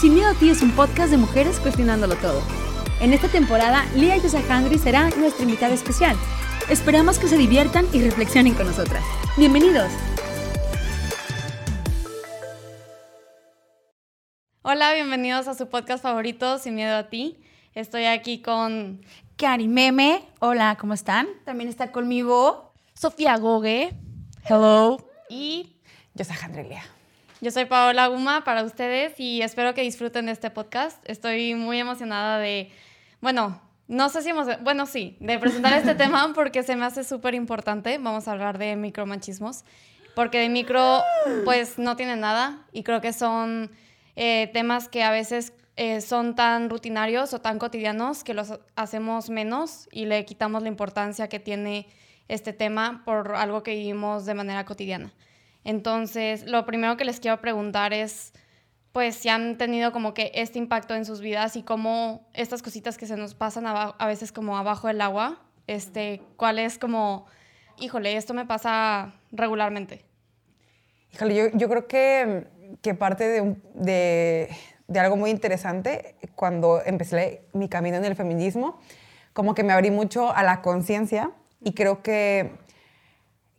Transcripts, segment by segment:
Sin Miedo a Ti es un podcast de mujeres cuestionándolo todo. En esta temporada, Lía Yosahandri será nuestra invitada especial. Esperamos que se diviertan y reflexionen con nosotras. Bienvenidos. Hola, bienvenidos a su podcast favorito, Sin Miedo a Ti. Estoy aquí con Cari Meme. Hola, ¿cómo están? También está conmigo Sofía Gogue. Hello. Y Yosahandri Lía. Yo soy Paola Guma para ustedes y espero que disfruten de este podcast. Estoy muy emocionada de, bueno, no sé si hemos, bueno, sí, de presentar este tema porque se me hace súper importante. Vamos a hablar de micromachismos, porque de micro, pues no tiene nada y creo que son eh, temas que a veces eh, son tan rutinarios o tan cotidianos que los hacemos menos y le quitamos la importancia que tiene este tema por algo que vivimos de manera cotidiana. Entonces, lo primero que les quiero preguntar es, pues, si han tenido como que este impacto en sus vidas y cómo estas cositas que se nos pasan a, veces como abajo del agua, este, ¿cuál es como, híjole, esto me pasa regularmente? Híjole, yo, creo que, parte de, algo muy interesante cuando empecé mi camino en el feminismo, como que me abrí mucho a la conciencia y creo que,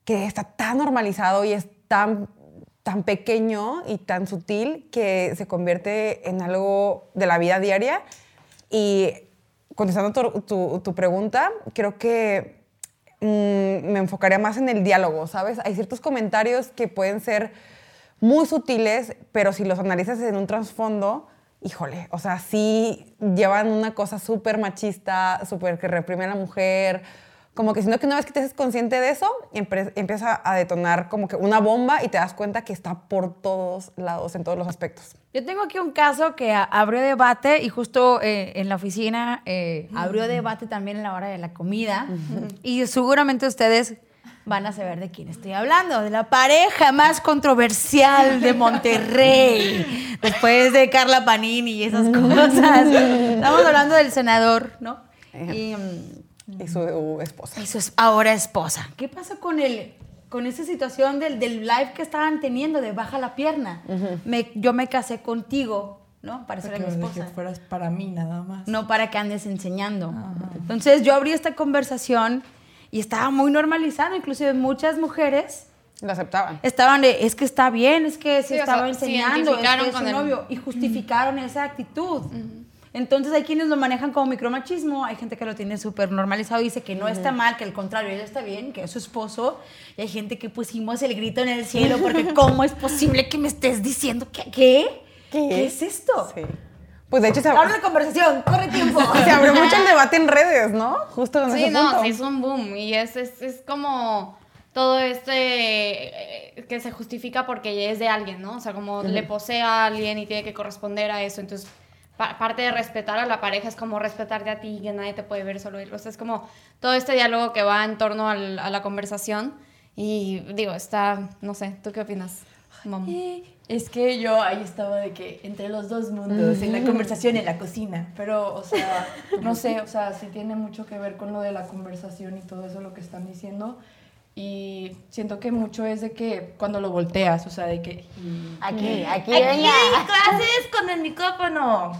que está tan normalizado y es tan, tan pequeño y tan sutil que se convierte en algo de la vida diaria. Y contestando tu, tu, pregunta, creo que mm, me enfocaría más en el diálogo, ¿sabes? Hay ciertos comentarios que pueden ser muy sutiles, pero si los analizas en un trasfondo, híjole, o sea, sí llevan una cosa súper machista, súper que reprime a la mujer, como que sino que una vez que te haces consciente de eso, empieza a detonar como que una bomba y te das cuenta que está por todos lados, en todos los aspectos. Yo tengo aquí un caso que abrió debate y justo eh, en la oficina eh, abrió debate también en la hora de la comida y seguramente ustedes van a saber de quién estoy hablando, de la pareja más controversial de Monterrey, después de Carla Panini y esas cosas. Estamos hablando del senador, ¿no? Y, mm, y su esposa. Y su ahora esposa. ¿Qué pasa con el, con esa situación del, del live que estaban teniendo de baja la pierna? me, yo me casé contigo, ¿no? Para ser mi esposa. que fueras para mí nada más. No para que andes enseñando. Entonces yo abrí esta conversación y estaba muy normalizada, inclusive muchas mujeres... Lo aceptaban. Estaban de, es que está bien, es que se estaba enseñando, es que es su novio. Y justificaron esa actitud. Entonces hay quienes lo manejan como micromachismo, hay gente que lo tiene súper normalizado y dice que no está mal, que al contrario, ella está bien, que es su esposo, y hay gente que pusimos el grito en el cielo porque ¿cómo es posible que me estés diciendo que qué? ¿Qué, es esto? Sí. Pues de hecho se abre... de conversación, corre tiempo. se abre mucho el debate en redes, ¿no? Justo en sí, no, Sí, es un boom y es, es, es como todo este eh, que se justifica porque es de alguien, ¿no? O sea, como le posee a alguien y tiene que corresponder a eso, entonces parte de respetar a la pareja es como respetarte a ti, que nadie te puede ver solo él. O sea, es como todo este diálogo que va en torno al, a la conversación. Y digo, está, no sé, ¿tú qué opinas, eh, es que yo ahí estaba de que entre los dos mundos, en la conversación, en la cocina. Pero, o sea, no sé, o sea, sí tiene mucho que ver con lo de la conversación y todo eso lo que están diciendo. Y siento que mucho es de que cuando lo volteas, o sea, de que... Aquí, aquí, aquí, clases con el micrófono.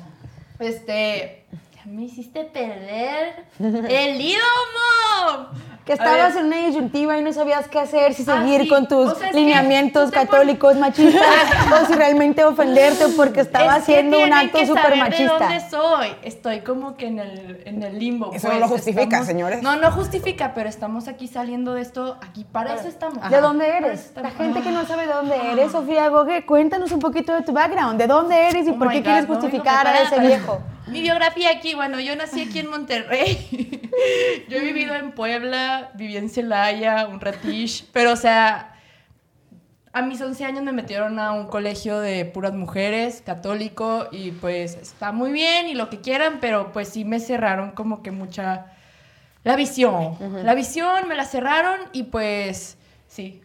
Este, me hiciste perder el idioma que estabas en una disyuntiva y no sabías qué hacer, si ah, seguir con tus lineamientos católicos machistas o si realmente ofenderte porque estaba haciendo un acto súper machista. ¿De dónde soy? Estoy como que en el, en el limbo. Eso no lo pues, justifica, señores. No, no justifica, pero estamos aquí saliendo de esto, aquí para eso estamos. ¿De dónde eres? La gente que no sabe de dónde eres, Sofía Gogue, cuéntanos un poquito de tu background, de dónde eres y oh por qué quieres justificar a ese viejo. Mi biografía aquí, bueno, yo nací aquí en Monterrey. yo he vivido en Puebla, viví en Celaya, un ratish, pero o sea, a mis 11 años me metieron a un colegio de puras mujeres, católico, y pues está muy bien y lo que quieran, pero pues sí me cerraron como que mucha... La visión. La visión me la cerraron y pues sí,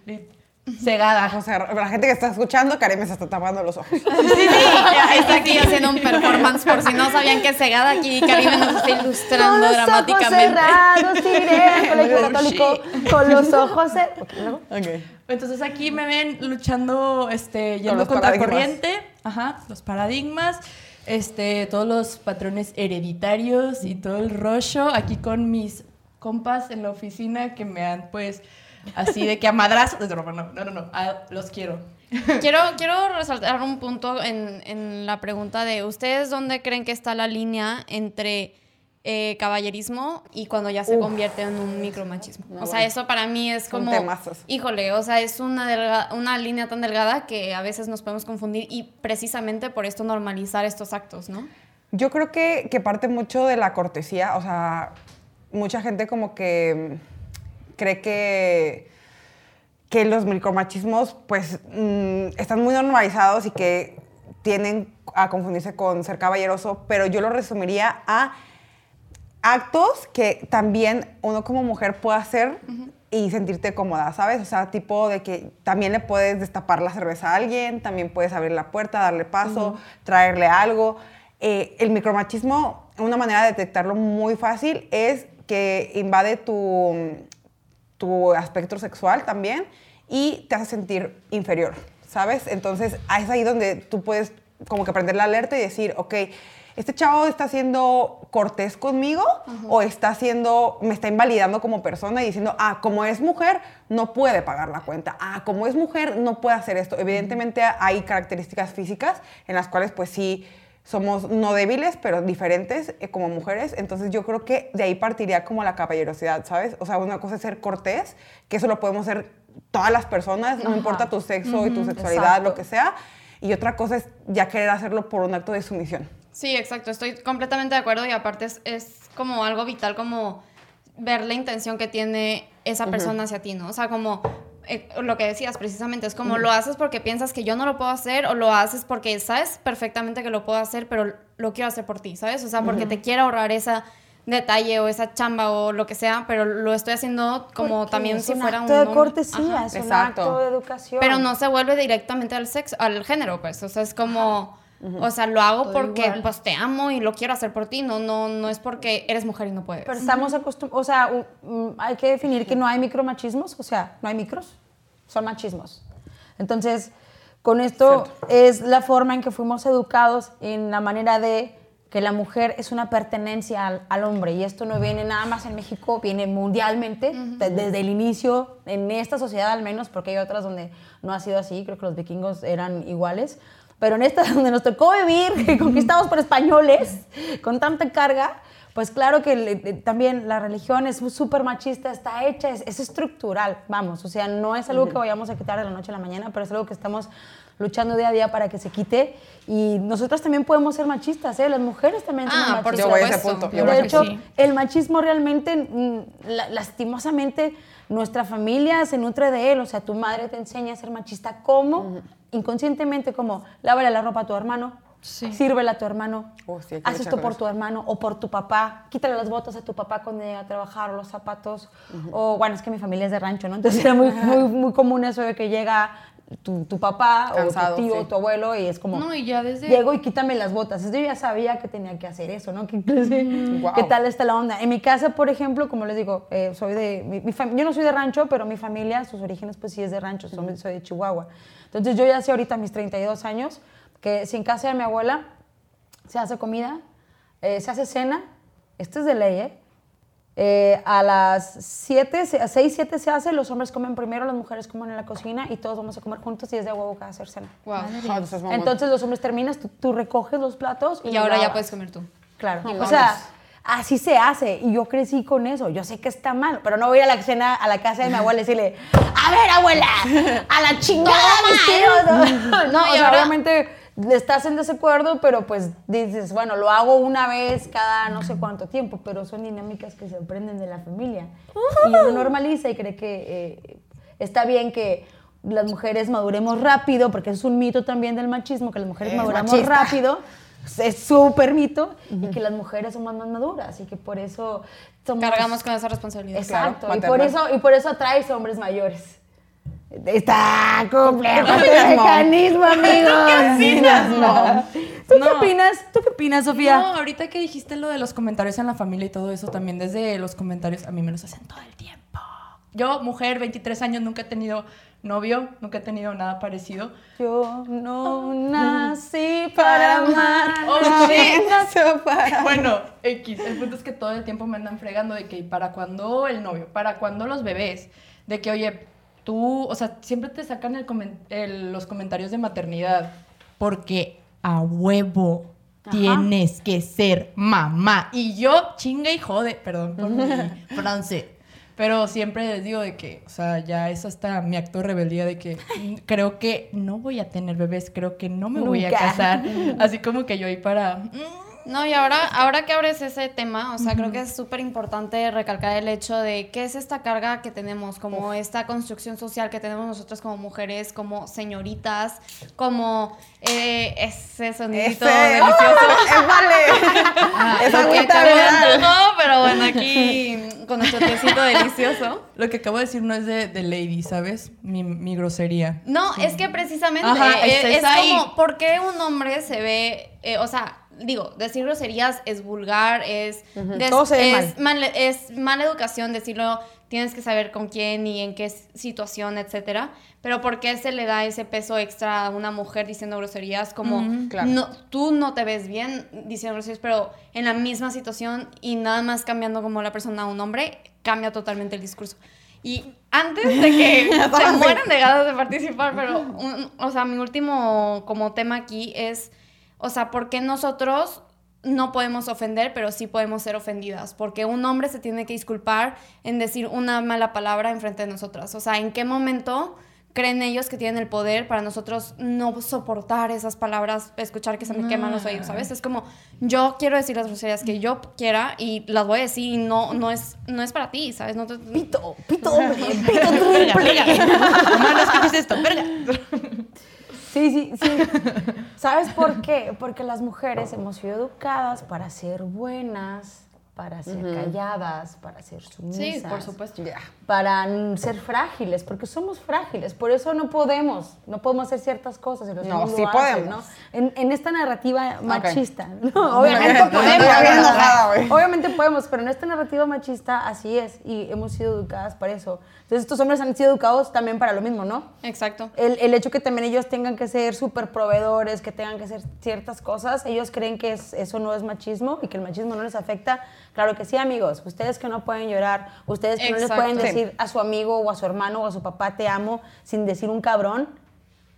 cegada. O sea, la gente que está escuchando, Karim se está tapando los ojos. Sí, sí, ya está aquí haciendo un performance por si no sabían que es cegada aquí. Karim nos está ilustrando con los dramáticamente. Ojos cerrados, iré colegio católico con los ojos cerrados. Okay. Entonces aquí me ven luchando, este, yendo contra corriente Ajá, los paradigmas, este, todos los patrones hereditarios y todo el rollo. Aquí con mis compas en la oficina que me han, pues, así de que a madrazos. No, no, no, no, los quiero. Quiero, quiero resaltar un punto en, en la pregunta de ustedes dónde creen que está la línea entre eh, caballerismo y cuando ya se convierte en un micromachismo. o sea, eso para mí es como... Híjole, o sea, es una, una línea tan delgada que a veces nos podemos confundir y precisamente por esto normalizar estos actos, ¿no? Yo creo que, que parte mucho de la cortesía, o sea, mucha gente como que cree que que los micromachismos pues mm, están muy normalizados y que tienen a confundirse con ser caballeroso, pero yo lo resumiría a actos que también uno como mujer puede hacer y sentirte cómoda, ¿sabes? O sea, tipo de que también le puedes destapar la cerveza a alguien, también puedes abrir la puerta, darle paso, traerle algo. Eh, el micromachismo, una manera de detectarlo muy fácil es que invade tu, tu aspecto sexual también y te hace sentir inferior, ¿sabes? Entonces, es ahí donde tú puedes como que prender la alerta y decir, ok, este chavo está siendo cortés conmigo o está haciendo, me está invalidando como persona y diciendo, ah, como es mujer, no puede pagar la cuenta. Ah, como es mujer, no puede hacer esto. Evidentemente hay características físicas en las cuales pues sí somos no débiles, pero diferentes eh, como mujeres. Entonces yo creo que de ahí partiría como la caballerosidad, ¿sabes? O sea, una cosa es ser cortés, que eso lo podemos hacer todas las personas, no importa tu sexo y tu sexualidad, lo que sea. Y otra cosa es ya querer hacerlo por un acto de sumisión. Sí, exacto, estoy completamente de acuerdo y aparte es, como algo vital como ver la intención que tiene esa persona hacia ti, ¿no? O sea, como eh, lo que decías precisamente, es como lo haces porque piensas que yo no lo puedo hacer o lo haces porque sabes perfectamente que lo puedo hacer, pero lo quiero hacer por ti, ¿sabes? O sea, porque te quiero ahorrar esa detalle o esa chamba o lo que sea, pero lo estoy haciendo como también si fuera un acto de cortesía, es un acto de educación. Pero no se vuelve directamente al sexo, al género, pues, o sea, es como o sea, lo hago porque pues te amo y lo quiero hacer por ti, no, no, no es porque eres mujer y no puedes. Pero estamos acostumbrados, o sea, hay que definir que no hay micromachismos, o sea, no hay micros, son machismos. Entonces, con esto es la forma en que fuimos educados en la manera de que la mujer es una pertenencia al, hombre. Y esto no viene nada más en México, viene mundialmente, desde el inicio, en esta sociedad al menos, porque hay otras donde no ha sido así, creo que los vikingos eran iguales, pero en esta donde nos tocó vivir, conquistados por españoles, con tanta carga, pues claro que también la religión es súper machista, está hecha, es, estructural, vamos, o sea, no es algo que vayamos a quitar de la noche a la mañana, pero es algo que estamos luchando día a día para que se quite. Y nosotras también podemos ser machistas, ¿eh? Las mujeres también son ah, machistas. Por supuesto. de hecho, el machismo realmente, mm, lastimosamente, nuestra familia se nutre de él. O sea, tu madre te enseña a ser machista. ¿Cómo? Inconscientemente, como lávale la ropa a tu hermano, sí. sírvela a tu hermano, oh, haz esto por tu hermano o por tu papá, quítale las botas a tu papá cuando llega a trabajar o los zapatos. O bueno, es que mi familia es de rancho, ¿no? Entonces era muy, muy, muy común eso de que llega tu, tu papá o tu tío o tu abuelo y es como, no, y ya desde... llego y quítame las botas. Yo ya sabía que tenía que hacer eso, ¿no? ¿Qué, ¿qué tal está la onda? En mi casa, por ejemplo, como les digo, eh, soy de, mi, yo no soy de rancho, pero mi familia, sus orígenes pues sí es de rancho, soy, soy de Chihuahua. Entonces yo ya sé ahorita mis 32 años que si en casa de mi abuela se hace comida, eh, se hace cena, esto es de ley, ¿eh? Eh, a las 7, a 6, 7 se hace, los hombres comen primero, las mujeres comen en la cocina y todos vamos a comer juntos y es de huevo que hacer cena. Entonces los hombres terminas, tú, recoges los platos y, ahora ya puedes comer tú. Claro. o sea, así se hace y yo crecí con eso. Yo sé que está mal, pero no voy a la cena a la casa de mi abuela y decirle, a ver abuela, a la chingada no, no, y obviamente estás en desacuerdo, pero pues dices, bueno, lo hago una vez cada no sé cuánto tiempo, pero son dinámicas que se aprenden de la familia. Y uno normaliza y cree que eh, está bien que las mujeres maduremos rápido, porque es un mito también del machismo, que las mujeres maduramos rápido. Es súper mito y que las mujeres son más, maduras y que por eso cargamos con esa responsabilidad. Exacto, y, por eso, y por eso atraes hombres mayores. Está complejo el mecanismo, amigos. ¿Tú qué opinas? No. ¿Tú qué opinas? ¿Tú qué opinas, Sofía? No, ahorita que dijiste lo de los comentarios en la familia y todo eso, también desde los comentarios, a mí me los hacen todo el tiempo. yo, mujer, 23 años, nunca he tenido novio, nunca he tenido nada parecido. Yo no nací para amar. Oh, Bueno, X, el punto es que todo el tiempo me andan fregando de que para cuándo el novio, para cuándo los bebés, de que, oye, tú, o sea, siempre te sacan el, los comentarios de maternidad, porque a huevo tienes que ser mamá. Y yo, chinga y jode, perdón por mi francés. Pero siempre les digo de que, o sea, ya es hasta mi acto de rebeldía de que creo que no voy a tener bebés, creo que no me voy a casar. Así como que yo ahí para... No, y ahora, ahora que abres ese tema, o sea, creo que es súper importante recalcar el hecho de qué es esta carga que tenemos, como esta construcción social que tenemos nosotras como mujeres, como señoritas, como eh, ese sonidito delicioso. es vale. Ah, es agüita No, pero bueno, aquí con nuestro tecito delicioso. Lo que acabo de decir no es de, de lady, ¿sabes? Mi, mi, grosería. No, es que precisamente eh, es, como, ¿por qué un hombre se ve, eh, o sea, digo, decir groserías es vulgar, es, es, mala educación decirlo, tienes que saber con quién y en qué situación, etcétera. Pero ¿por qué se le da ese peso extra a una mujer diciendo groserías? Como no, tú no te ves bien diciendo groserías, pero en la misma situación y nada más cambiando como la persona a un hombre, cambia totalmente el discurso. Y antes de que se mueran de ganas de participar, pero, o sea, mi último como tema aquí es o sea, ¿por qué nosotros no podemos ofender, pero sí podemos ser ofendidas? Porque un hombre se tiene que disculpar en decir una mala palabra en frente de nosotras. O sea, ¿en qué momento creen ellos que tienen el poder para nosotros no soportar esas palabras, escuchar que se me queman los oídos, ¿sabes? Es como, yo quiero decir las groserías que yo quiera y las voy a decir y no, no, es, no es para ti, ¿sabes? No Pito, pito hombre, pito triple. no esto, verga. Sí, sí, sí. ¿Sabes por qué? Porque las mujeres hemos sido educadas para ser buenas, para ser calladas, para ser sumisas. Sí, por supuesto. Para ser frágiles, porque somos frágiles. Por eso no podemos, no podemos hacer ciertas cosas. Y los no, sí podemos. En, en, esta narrativa machista. No, obviamente podemos. obviamente podemos, pero en esta narrativa machista así es. Y hemos sido educadas para eso. Entonces estos hombres han sido educados también para lo mismo, ¿no? Exacto. El, el hecho que también ellos tengan que ser súper proveedores, que tengan que hacer ciertas cosas, ellos creen que eso no es machismo y que el machismo no les afecta Claro que sí, amigos. Ustedes que no pueden llorar, ustedes que no les pueden decir a su amigo o a su hermano o a su papá te amo sin decir un cabrón,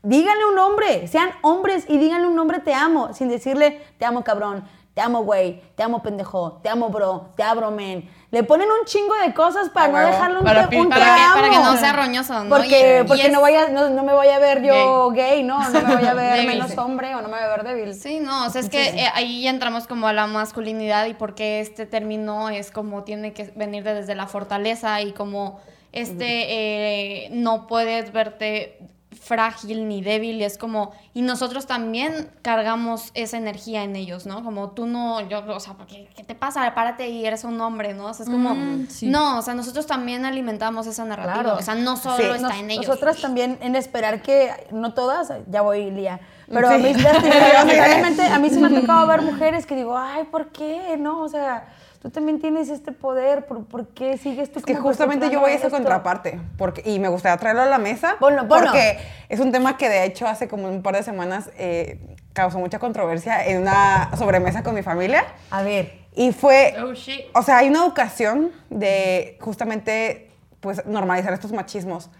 díganle un nombre, sean hombres y díganle un nombre te amo sin decirle te amo cabrón, te amo güey, te amo pendejo, te amo bro, te abro men. Le ponen un chingo de cosas para no dejarlo para, un, un para, que, para que no sea roñoso, ¿no? Porque, porque no, vaya, no, me voy a ver yo gay, ¿no? No me voy a ver menos hombre o no me voy a ver débil. Sí, no, o sea, es que eh, ahí entramos como a la masculinidad y porque este término es como tiene que venir desde la fortaleza y como este eh, no puedes verte frágil ni débil, y es como, y nosotros también cargamos esa energía en ellos, ¿no? Como tú no, yo, o sea, ¿qué, qué te pasa? Párate y eres un hombre, ¿no? O sea, es como, mm, no, o sea, nosotros también alimentamos esa narrativa, o sea, no solo está en ellos. Nosotras también en esperar que, no todas, ya voy, Lía, pero a mí, a mí se me ha tocado ver mujeres que digo, ay, ¿por qué? No, o sea tú también tienes este poder, ¿por, qué sigues tú? Es que justamente yo voy a esa contraparte, porque, y me gustaría traerlo a la mesa, porque es un tema que de hecho hace como un par de semanas eh, causó mucha controversia en una sobremesa con mi familia. A ver. Y fue, oh, o sea, hay una educación de justamente, pues, normalizar estos machismos.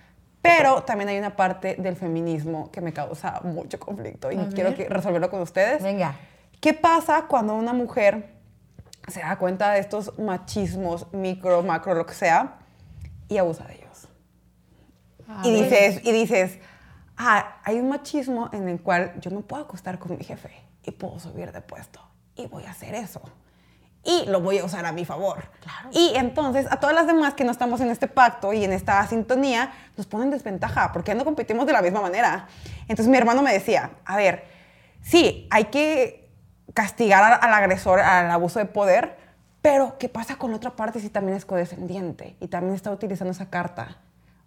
Pero también hay una parte del feminismo que me causa mucho conflicto y quiero resolverlo con ustedes. Venga. ¿Qué pasa cuando una mujer se da cuenta de estos machismos, micro, macro, lo que sea, y abusa de ellos. y dices, y dices, ah, hay un machismo en el cual yo me puedo acostar con mi jefe y puedo subir de puesto y voy a hacer eso. Y lo voy a usar a mi favor. Y entonces a todas las demás que no estamos en este pacto y en esta sintonía, nos ponen desventaja porque no competimos de la misma manera. Entonces mi hermano me decía, a ver, sí, hay que castigar al agresor, al abuso de poder, pero ¿qué pasa con la otra parte si también es codescendiente y también está utilizando esa carta?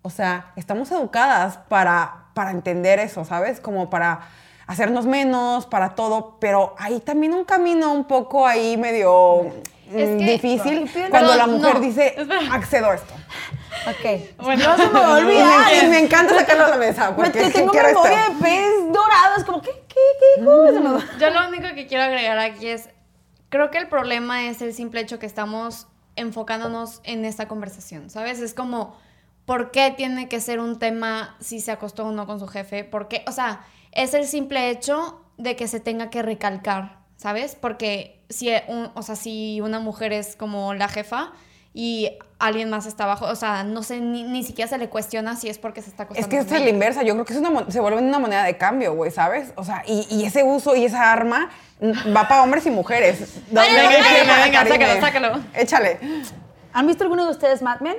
O sea, estamos educadas para, para entender eso, ¿sabes? Como para hacernos menos, para todo, pero hay también un camino un poco ahí medio mm, difícil cuando la mujer dice, accedo a esto. Ok. Bueno, no se me va a olvidar. Y me encanta sacarlo a la mesa. Porque yo tengo memoria de pez dorado. Es como, ¿qué, Yo lo único que quiero agregar aquí es, creo que el problema es el simple hecho que estamos enfocándonos en esta conversación, ¿sabes? Es como, ¿por qué tiene que ser un tema si se acostó o no con su jefe? ¿Por qué? O sea, es el simple hecho de que se tenga que recalcar, ¿sabes? Porque si, o sea, si una mujer es como la jefa y alguien más está abajo, o sea, no sé, ni, siquiera se le cuestiona si es porque se está acostando. Es que es la inversa, yo creo que es una, se vuelve una moneda de cambio, güey, ¿sabes? O sea, y, y, ese uso y esa arma va para hombres y mujeres. venga, venga, venga, sácalo, sácalo. Échale. ¿Han visto alguno de ustedes Mad Men?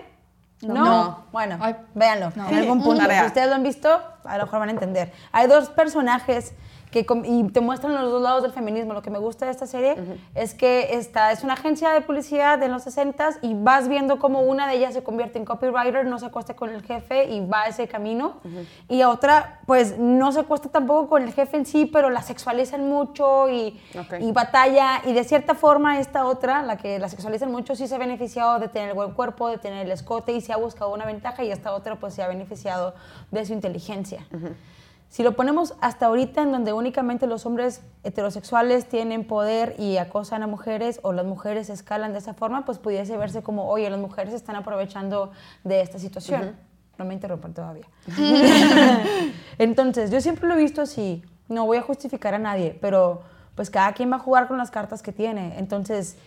No. Bueno, véanlo. En algún punto. Si ustedes lo han visto, a lo mejor van a entender. Hay dos personajes que y te muestran los dos lados del feminismo. Lo que me gusta de esta serie es que esta es una agencia de publicidad de los 60 y vas viendo cómo una de ellas se convierte en copywriter, no se acuesta con el jefe y va a ese camino. Y otra, pues no se acuesta tampoco con el jefe en sí, pero la sexualizan mucho y, y, batalla. Y de cierta forma, esta otra, la que la sexualizan mucho, sí se ha beneficiado de tener el buen cuerpo, de tener el escote y se ha buscado una ventaja. Y esta otra, pues se ha beneficiado de su inteligencia. Si lo ponemos hasta ahorita en donde únicamente los hombres heterosexuales tienen poder y acosan a mujeres o las mujeres escalan de esa forma, pues pudiese verse como, oye, las mujeres están aprovechando de esta situación. No me interrumpan todavía. Entonces, yo siempre lo he visto así. No voy a justificar a nadie, pero pues cada quien va a jugar con las cartas que tiene. Entonces,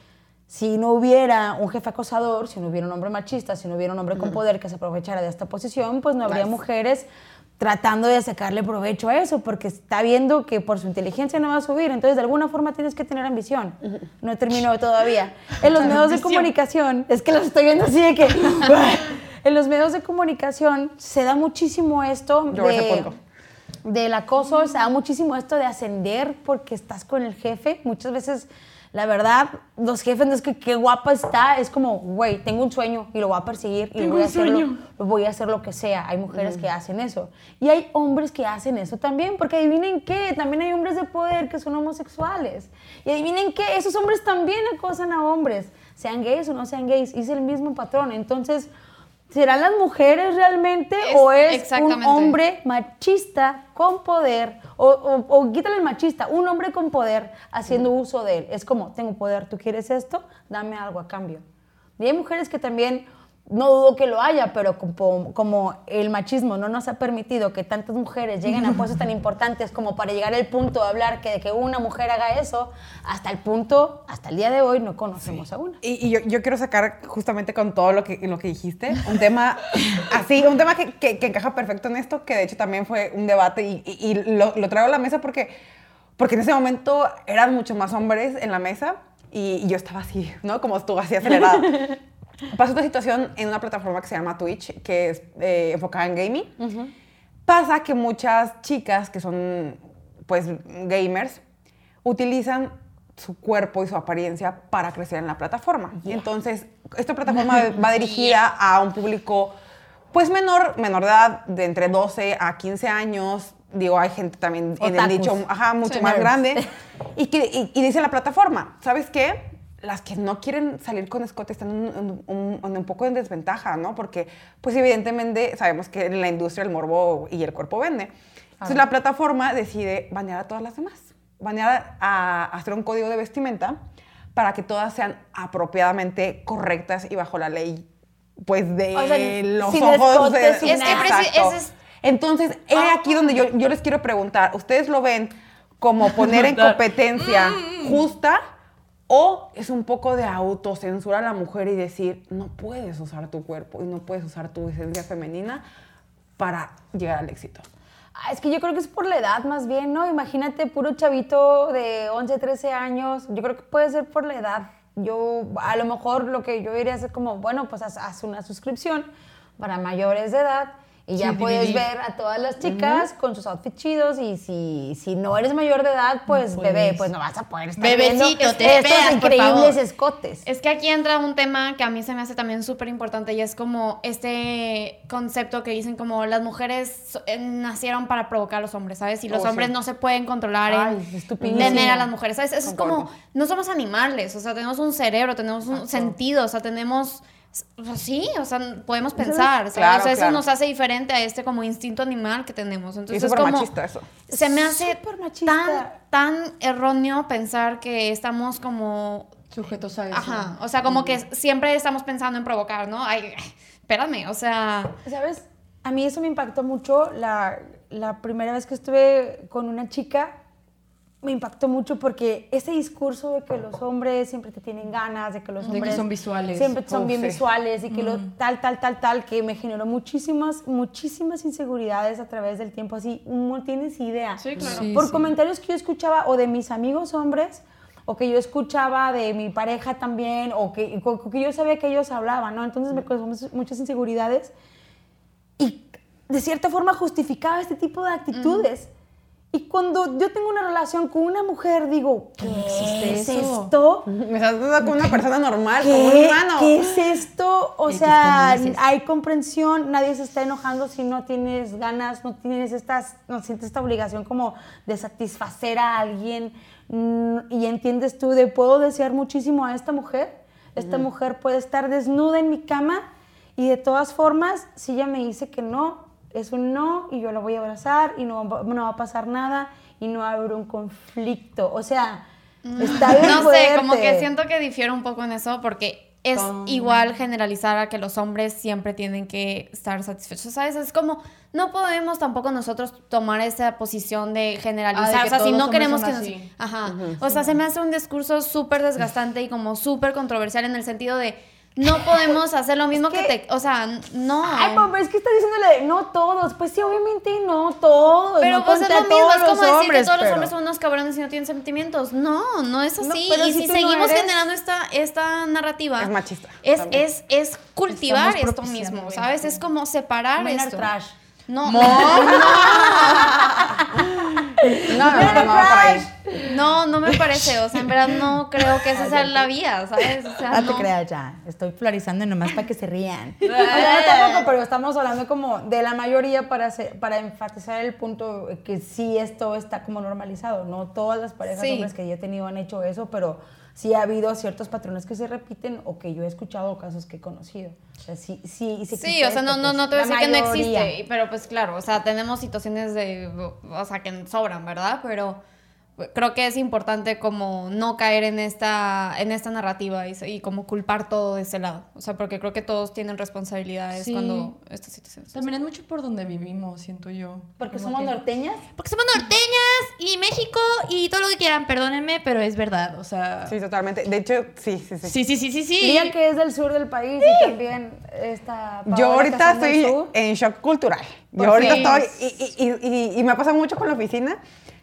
si no hubiera un jefe acosador, si no hubiera un hombre machista, si no hubiera un hombre con poder que se aprovechara de esta posición, pues no habría mujeres tratando de sacarle provecho a eso, porque está viendo que por su inteligencia no va a subir. Entonces, de alguna forma tienes que tener ambición. No he terminado todavía. En los medios de comunicación, es que los estoy viendo así de que... en los medios de comunicación se da muchísimo esto de, del acoso, se da muchísimo esto de ascender porque estás con el jefe. Muchas veces la verdad, los jefes no es que qué guapa está, es como, güey, tengo un sueño y lo voy a perseguir y voy a, hacerlo, voy a hacer lo que sea. Hay mujeres que hacen eso. Y hay hombres que hacen eso también, porque adivinen qué, también hay hombres de poder que son homosexuales. Y adivinen qué, esos hombres también acosan a hombres, sean gays o no sean gays, es el mismo patrón. Entonces, ¿Serán las mujeres realmente o es un hombre machista con poder? O, o, quítale el machista, un hombre con poder haciendo uso de él. Es como, tengo poder, tú quieres esto, dame algo a cambio. Y hay mujeres que también no dudo que lo haya, pero como, como, el machismo no nos ha permitido que tantas mujeres lleguen a puestos tan importantes como para llegar al punto de hablar que de que una mujer haga eso, hasta el punto, hasta el día de hoy no conocemos a una. Y, yo, yo, quiero sacar justamente con todo lo que, lo que dijiste, un tema así, un tema que, que, encaja perfecto en esto, que de hecho también fue un debate y, y lo, lo, traigo a la mesa porque, porque en ese momento eran mucho más hombres en la mesa y, yo estaba así, ¿no? Como tú, así acelerada. Pasa otra situación en una plataforma que se llama Twitch, que es eh, enfocada en gaming. Pasa que muchas chicas que son, pues, gamers, utilizan su cuerpo y su apariencia para crecer en la plataforma. Entonces, esta plataforma va dirigida a un público, pues, menor, menor de edad, de entre 12 a 15 años. Digo, hay gente también en el nicho, ajá, mucho más grande. Y, que, y, y dice la plataforma, ¿sabes qué? Las que no quieren salir con escote están un, un, poco en desventaja, ¿no? Porque, pues evidentemente sabemos que en la industria el morbo y el cuerpo vende. Entonces la plataforma decide banear a todas las demás, banear a, hacer un código de vestimenta para que todas sean apropiadamente correctas y bajo la ley, pues de los ojos de... Es que es... Entonces, es aquí donde yo, yo les quiero preguntar, ¿ustedes lo ven como poner en competencia mm. justa o es un poco de autocensura a la mujer y decir, no puedes usar tu cuerpo y no puedes usar tu esencia femenina para llegar al éxito. Ah, es que yo creo que es por la edad más bien, ¿no? Imagínate, puro chavito de 11, 13 años. Yo creo que puede ser por la edad. Yo, a lo mejor lo que yo diría es como, bueno, pues haz una suscripción para mayores de edad y ya puedes ver a todas las chicas con sus outfits chidos y si, si no eres mayor de edad, pues bebé, pues no vas a poder estar Bebecito, te estos increíbles escotes. Es que aquí entra un tema que a mí se me hace también súper importante y es como este concepto que dicen como las mujeres eh, nacieron para provocar a los hombres, ¿sabes? Y los oh, hombres no se pueden controlar en tener a las mujeres, ¿sabes? Eso es como, no somos animales, o sea, tenemos un cerebro, tenemos un sentido, o sea, tenemos pues sí, o sea, podemos pensar, Claro, o sea, eso nos hace diferente a este como instinto animal que tenemos. Entonces, es como, machista eso. Se me hace tan, tan erróneo pensar que estamos como... Sujetos a eso. Ajá, o sea, como que siempre estamos pensando en provocar, ¿no? Ay, espérame, o sea... ¿Sabes? A mí eso me impactó mucho la, la primera vez que estuve con una chica me impactó mucho porque ese discurso de que los hombres siempre te tienen ganas, de que los hombres son visuales. siempre son bien visuales y que lo, mm. tal, tal, tal, tal, que me generó muchísimas, muchísimas inseguridades a través del tiempo. Así, no tienes idea. Sí, claro. Por comentarios que yo escuchaba o de mis amigos hombres o que yo escuchaba de mi pareja también o que, que yo sabía que ellos hablaban, ¿no? Entonces me causó muchas inseguridades y de cierta forma justificaba este tipo de actitudes. Y cuando yo tengo una relación con una mujer, digo, ¿qué es esto? Me estás dando con una persona normal, como un humano. ¿Qué es esto? O sea, hay comprensión, nadie se está enojando si no tienes ganas, no tienes estas, no sientes esta obligación como de satisfacer a alguien. Mm, y entiendes tú de, puedo desear muchísimo a esta mujer. Esta mujer puede estar desnuda en mi cama y de todas formas, si ella me dice que no, es un no y yo lo voy a abrazar y no, no va a pasar nada y no va a haber un conflicto. O sea, mm. está bien No sé, como que siento que difiero un poco en eso porque es igual generalizar a que los hombres siempre tienen que estar satisfechos, ¿sabes? Es como, no podemos tampoco nosotros tomar esa posición de generalizar, ah, o sea, si no queremos que nos... Ajá, o sea, se me hace un discurso súper desgastante y como súper controversial en el sentido de no podemos hacer lo mismo que, te. O sea, no. Ay, papá, es que está diciéndole no todos. Pues sí, obviamente no todos. Pero pues es lo mismo, es como decir que todos los hombres son unos cabrones y no tienen sentimientos. No, no es así. y si, seguimos generando esta, esta narrativa. Es machista. Es, es, es, cultivar esto mismo, ¿sabes? Es como separar esto. trash. No. No. No, no, no, no, me parece. O sea, en verdad no creo que esa sea la vía, ¿sabes? O sea, no, te creas ya. Estoy florizando nomás para que se rían. o sea, no tampoco, pero estamos hablando como de la mayoría para, para enfatizar el punto que sí esto está como normalizado. No todas las parejas hombres que yo he tenido han hecho eso, pero sí ha habido ciertos patrones que se repiten o que yo he escuchado casos que he conocido. O sea, sí, sí, sí, sí o sea, no, no, no te voy a decir que no existe, pero pues claro, o sea, tenemos situaciones de, o sea, que sobran, ¿verdad? Pero creo que es importante como no caer en esta, en esta narrativa y, como culpar todo de ese lado. O sea, porque creo que todos tienen responsabilidades cuando estas situaciones. También es mucho por donde vivimos, siento yo. ¿Porque somos norteñas? Porque somos norteñas y México y todo lo que quieran, perdónenme, pero es verdad, o sea... Sí, totalmente. De hecho, sí, sí, sí. Sí, sí, sí, sí, sí. que es del sur del país y también está... Yo ahorita estoy en shock cultural. Yo ahorita estoy... Y, y, y me ha pasado mucho con la oficina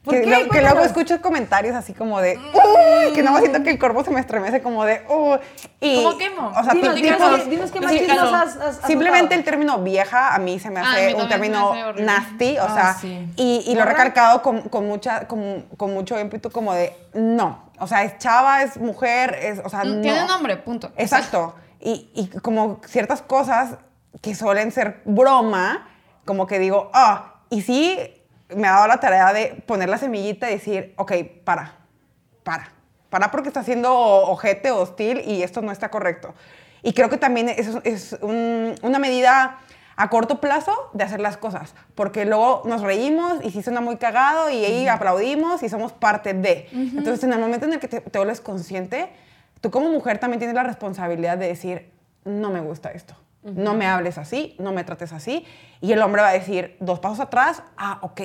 que, que luego escucho comentarios así como de, uy, que no me siento que el cuerpo se me estremece como de, uy. Y, ¿Cómo quemo? O sea, dinos, dinos, qué machismos has, has, Simplemente el término vieja a mí se me ah, hace un término nasty, o ah, sea, y, y lo he recalcado con, con, mucha, con, con mucho ímpetu como de, no, o sea, es chava, es mujer, es, o sea, mm, no. Tiene nombre, punto. Exacto. Y, y como ciertas cosas que suelen ser broma, como que digo, ah, y sí me ha dado la tarea de poner la semillita y decir, ok, para, para, para porque está siendo ojete, hostil y esto no está correcto. Y creo que también es, es una medida a corto plazo de hacer las cosas, porque luego nos reímos y si suena muy cagado y ahí aplaudimos y somos parte de. Entonces, en el momento en el que te, te vuelves consciente, tú como mujer también tienes la responsabilidad de decir, no me gusta esto. No me hables así, no me trates así. Y el hombre va a decir dos pasos atrás, ah, ok.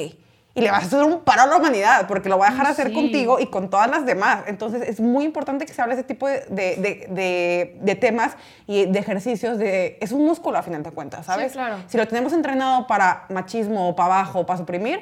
Y le vas a hacer un paro a la humanidad, porque lo va a dejar hacer contigo y con todas las demás. Entonces es muy importante que se hable ese tipo de, de, de, temas y de ejercicios. De, es un músculo a final de cuentas, ¿sabes? claro. Si lo tenemos entrenado para machismo o para abajo o para suprimir,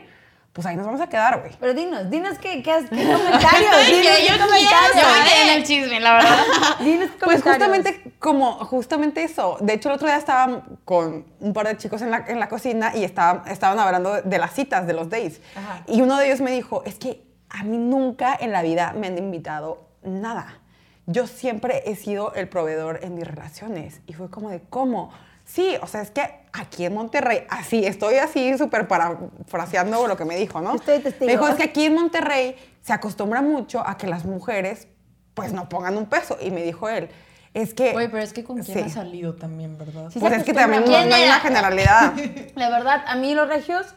pues ahí nos vamos a quedar, güey. Pero dinos, dinos qué, qué, qué comentarios. dinos qué comentarios. Yo en el chisme, la verdad. dinos qué Pues justamente como, justamente eso. De hecho, el otro día estaba con un par de chicos en la, en la cocina y estaba, estaban hablando de las citas, de los days. Y uno de ellos me dijo, es que a mí nunca en la vida me han invitado nada. Yo siempre he sido el proveedor en mis relaciones. Y fue como de, ¿cómo? Sí, o sea, es que aquí en Monterrey, así, estoy así súper parafraseando lo que me dijo, ¿no? Estoy testigo. Me dijo, es que aquí en Monterrey se acostumbra mucho a que las mujeres, pues, no pongan un peso. Y me dijo él, Es que. Oye, pero es que con quién ha salido también, ¿verdad? pues es que también no, hay una generalidad. La verdad, a mí los regios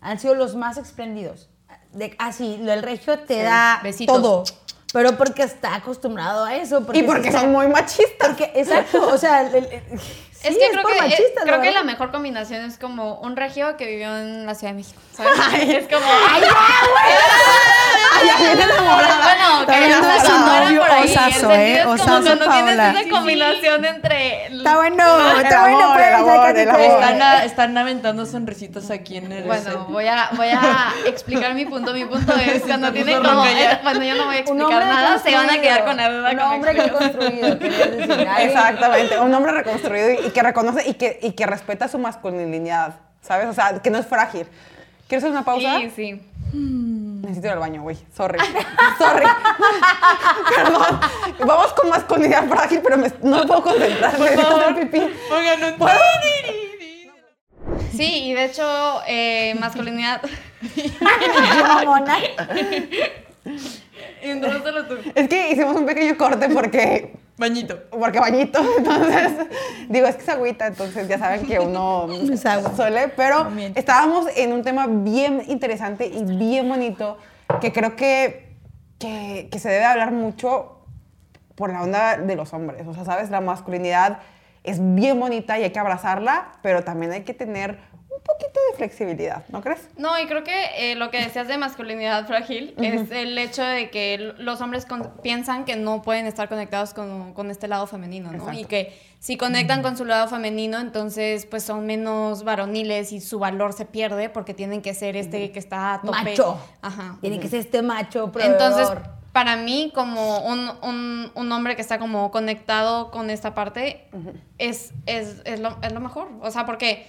han sido los más espléndidos. Así, ah, el regio te da Besitos. todo. Pero porque está acostumbrado a eso. y porque son muy machistas. Porque, exacto, o sea, el, es que creo, que, creo que la mejor combinación es como un regio que vivió en la Ciudad de México, ¿sabes? es como... ¡Ay, ¡Ay, ya viene enamorada! Bueno, que ya su novio osazo, ¿eh? Osazo, como cuando tienes esa combinación entre... Está bueno, está bueno. Están, están aventando sonrisitos aquí en el... Bueno, voy a, voy a explicar mi punto. Mi punto es cuando tienen como... Cuando yo no voy a explicar nada, se van a quedar con la duda. Un hombre reconstruido, Exactamente, un hombre reconstruido y que reconoce y que, y que respeta su masculinidad, ¿sabes? O sea, que no es frágil. ¿Quieres hacer una pausa? Sí, sí. Necesito ir al baño, güey. Sorry. Sorry. Perdón. Vamos con masculinidad frágil, pero me, no me puedo concentrar. Necesito pipí. Oigan, no puedo. Sí, y de hecho, eh, masculinidad. Tú. Es que hicimos un pequeño corte porque Bañito. Porque bañito, entonces, digo, es que es agüita, entonces ya saben que uno suele, pero estábamos en un tema bien interesante y bien bonito, que creo que, que, que se debe hablar mucho por la onda de los hombres, o sea, sabes, la masculinidad es bien bonita y hay que abrazarla, pero también hay que tener poquito de flexibilidad, ¿no crees? No, y creo que eh, lo que decías de masculinidad frágil es el hecho de que los hombres piensan que no pueden estar conectados con, con este lado femenino, ¿no? Y que si conectan con su lado femenino, entonces pues son menos varoniles y su valor se pierde porque tienen que ser este que está a tope. Macho. Ajá. Tienen que ser este macho proveedor. Entonces, para mí, como un, un, un, hombre que está como conectado con esta parte, es, es, es, lo, es lo mejor. O sea, porque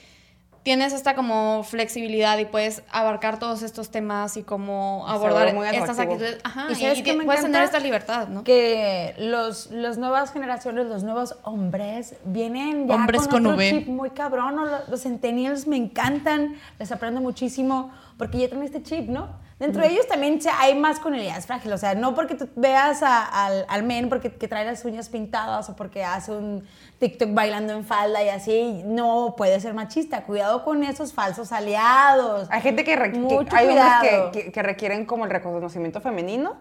tienes esta como flexibilidad y puedes abarcar todos estos temas y como abordar estas actitudes. Ajá, y, sabes que puedes tener esta libertad, ¿no? Que los, las nuevas generaciones, los nuevos hombres, vienen ya hombres con, otro v. chip muy cabrón. Los, los centennials me encantan, les aprendo muchísimo porque ya tienen este chip, ¿no? Dentro de ellos también hay masculinidades frágiles. O sea, no porque tú veas al, al, men porque que trae las uñas pintadas o porque hace un TikTok bailando en falda y así, no puede ser machista. Cuidado con esos falsos aliados. Hay gente que, hay hombres que, que, requieren como el reconocimiento femenino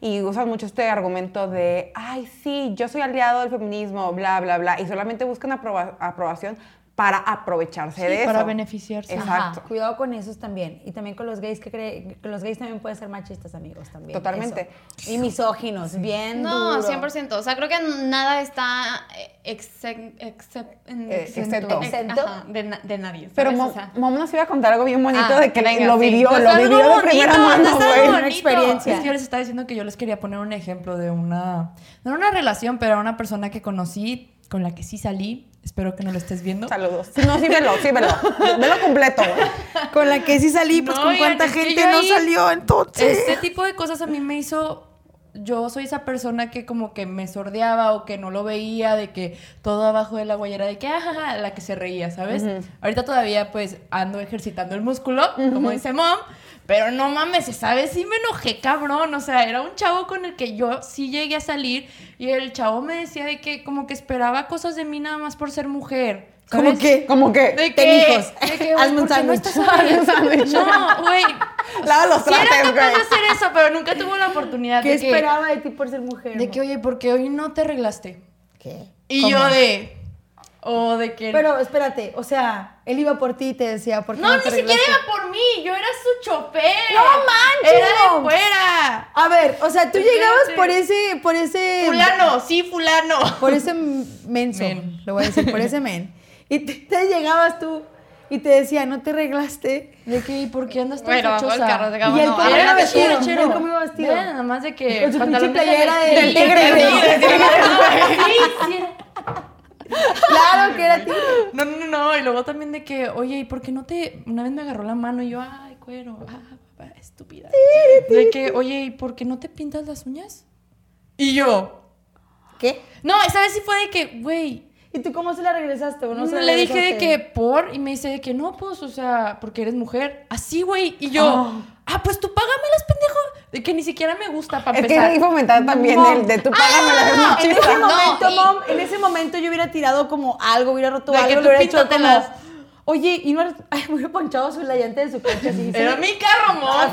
y usan mucho este argumento de, ay, sí, yo soy aliado del feminismo, bla, bla, bla, y solamente buscan aprobación para aprovecharse de eso. Para beneficiarse. Exacto. Cuidado con esos también. Y también con los gays que creen, los gays también pueden ser machistas, amigos, también. Totalmente. Y misóginos, bien No, duro. 100%. O sea, creo que nada está eh, excepto de, de, nadie. Pero Mom, nos iba a contar algo bien bonito ah, de que lo vivió, lo vivió de primera mano, güey. Una experiencia. Es que yo les estaba diciendo que yo les quería poner un ejemplo de una, no una relación, pero una persona que conocí, con la que sí salí, Espero que no lo estés viendo. Saludos. No, sí, velo, sí, velo. Velo completo, Con la que sí salí, pues con cuánta gente no salió entonces. Este tipo de cosas a mí me hizo. Yo soy esa persona que como que me sordeaba o que no lo veía, de que todo abajo de la guayera, de que, ah, la que se reía, ¿sabes? Ahorita todavía pues ando ejercitando el músculo, como dice mom, pero no mames, ¿sabes? Sí me enojé, cabrón. O sea, era un chavo con el que yo sí llegué a salir y el chavo me decía de que como que esperaba cosas de mí nada más por ser mujer. ¿Cómo qué? ¿Cómo qué? De que, hijos. De que, Hazme un sándwich. No, güey. Lava los sí era capaz de hacer eso, pero nunca tuvo la oportunidad ¿Qué esperaba de ti por ser mujer? De que, oye, porque hoy no te arreglaste. ¿Qué? Y yo de... O de que... Pero espérate, o sea, él iba por ti y te decía, ¿por qué no, no ni siquiera iba por mí, yo era su chofer. ¡No manches! Era de fuera. A ver, o sea, tú llegabas por ese, por ese... Fulano, sí, fulano. Por ese menso, men. lo voy a decir, por ese men. Y te, llegabas tú y te decía, ¿no te arreglaste? ¿De qué? ¿Y por qué andas tan bueno, el carro, digamos, y él no, cómo iba vestido, chero. cómo iba vestido. nada más de que... Con su pinche playera de... Del tigre. Sí, sí. Claro que era ti. No, no, no. Y luego también de que, oye, ¿y por qué no te.? Una vez me agarró la mano y yo, ay, cuero. Ah, estúpida. De que, oye, ¿y por qué no te pintas las uñas? Y yo. ¿Qué? No, esa vez sí fue de que, güey. ¿Y tú cómo se la regresaste? ¿O no se la Le dije de que por, y me dice de que no, pues, o sea, porque eres mujer. Así, güey. Y yo, ah, ah, pues tú págamelas, pendejo. De que ni siquiera me gusta para Es empezar. que fomentar también el de tú págamelas. es Ah, en ese momento, mom, en ese momento yo hubiera tirado como algo, hubiera roto De que algo, tú hubiera hecho como, oye, y no ay, me hubiera ponchado su la llanta de su coche así. Era ¿sí? mi carro, mo. Ah,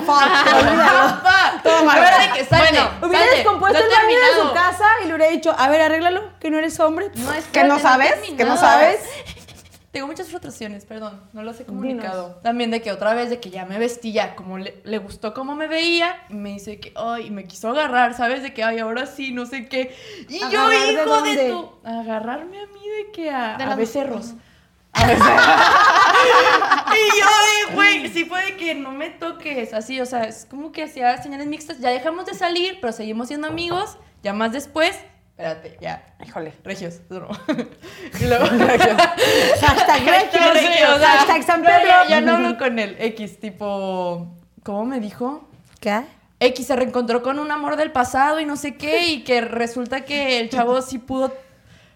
fuck, mal. Ahora de que salte, Bueno, Hubiera descompuesto no el baño de su casa y le hubiera dicho, a ver, arréglalo, que no eres hombre. No, ¿Que no sabes? ¿Que no sabes? Tengo muchas frustraciones, perdón, no los he comunicado. También de que otra vez de que ya me vestía, como le, le gustó cómo me veía, y me dice que, ay, y me quiso agarrar, ¿sabes? De que, ay, ahora sí, no sé qué. Y yo, ¿Agarrar de hijo de, dónde? tu... Agarrarme a mí de que a, De a las- becerros. y yo, de, güey, sí puede que no me toques, así, o sea, es como que hacía señales mixtas, ya dejamos de salir, pero seguimos siendo amigos, ya más después, espérate, ya, Híjole. regios, broma. y luego... Hashtag Hashtag regios, regios, hashtag San no, ya- Pedro. Ya, no hablo con el X, tipo, ¿cómo me dijo? ¿Qué? X se reencontró con un amor del pasado y no sé qué, y que resulta que el chavo sí pudo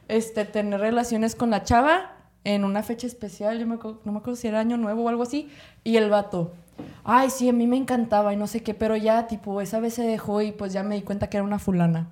este, tener relaciones con la chava en una fecha especial, yo me acuerdo- no me acuerdo si era año nuevo o algo así, y el vato, ay, sí, a mí me encantaba y no sé qué, pero ya, tipo, esa vez se dejó y pues ya me di cuenta que era una fulana.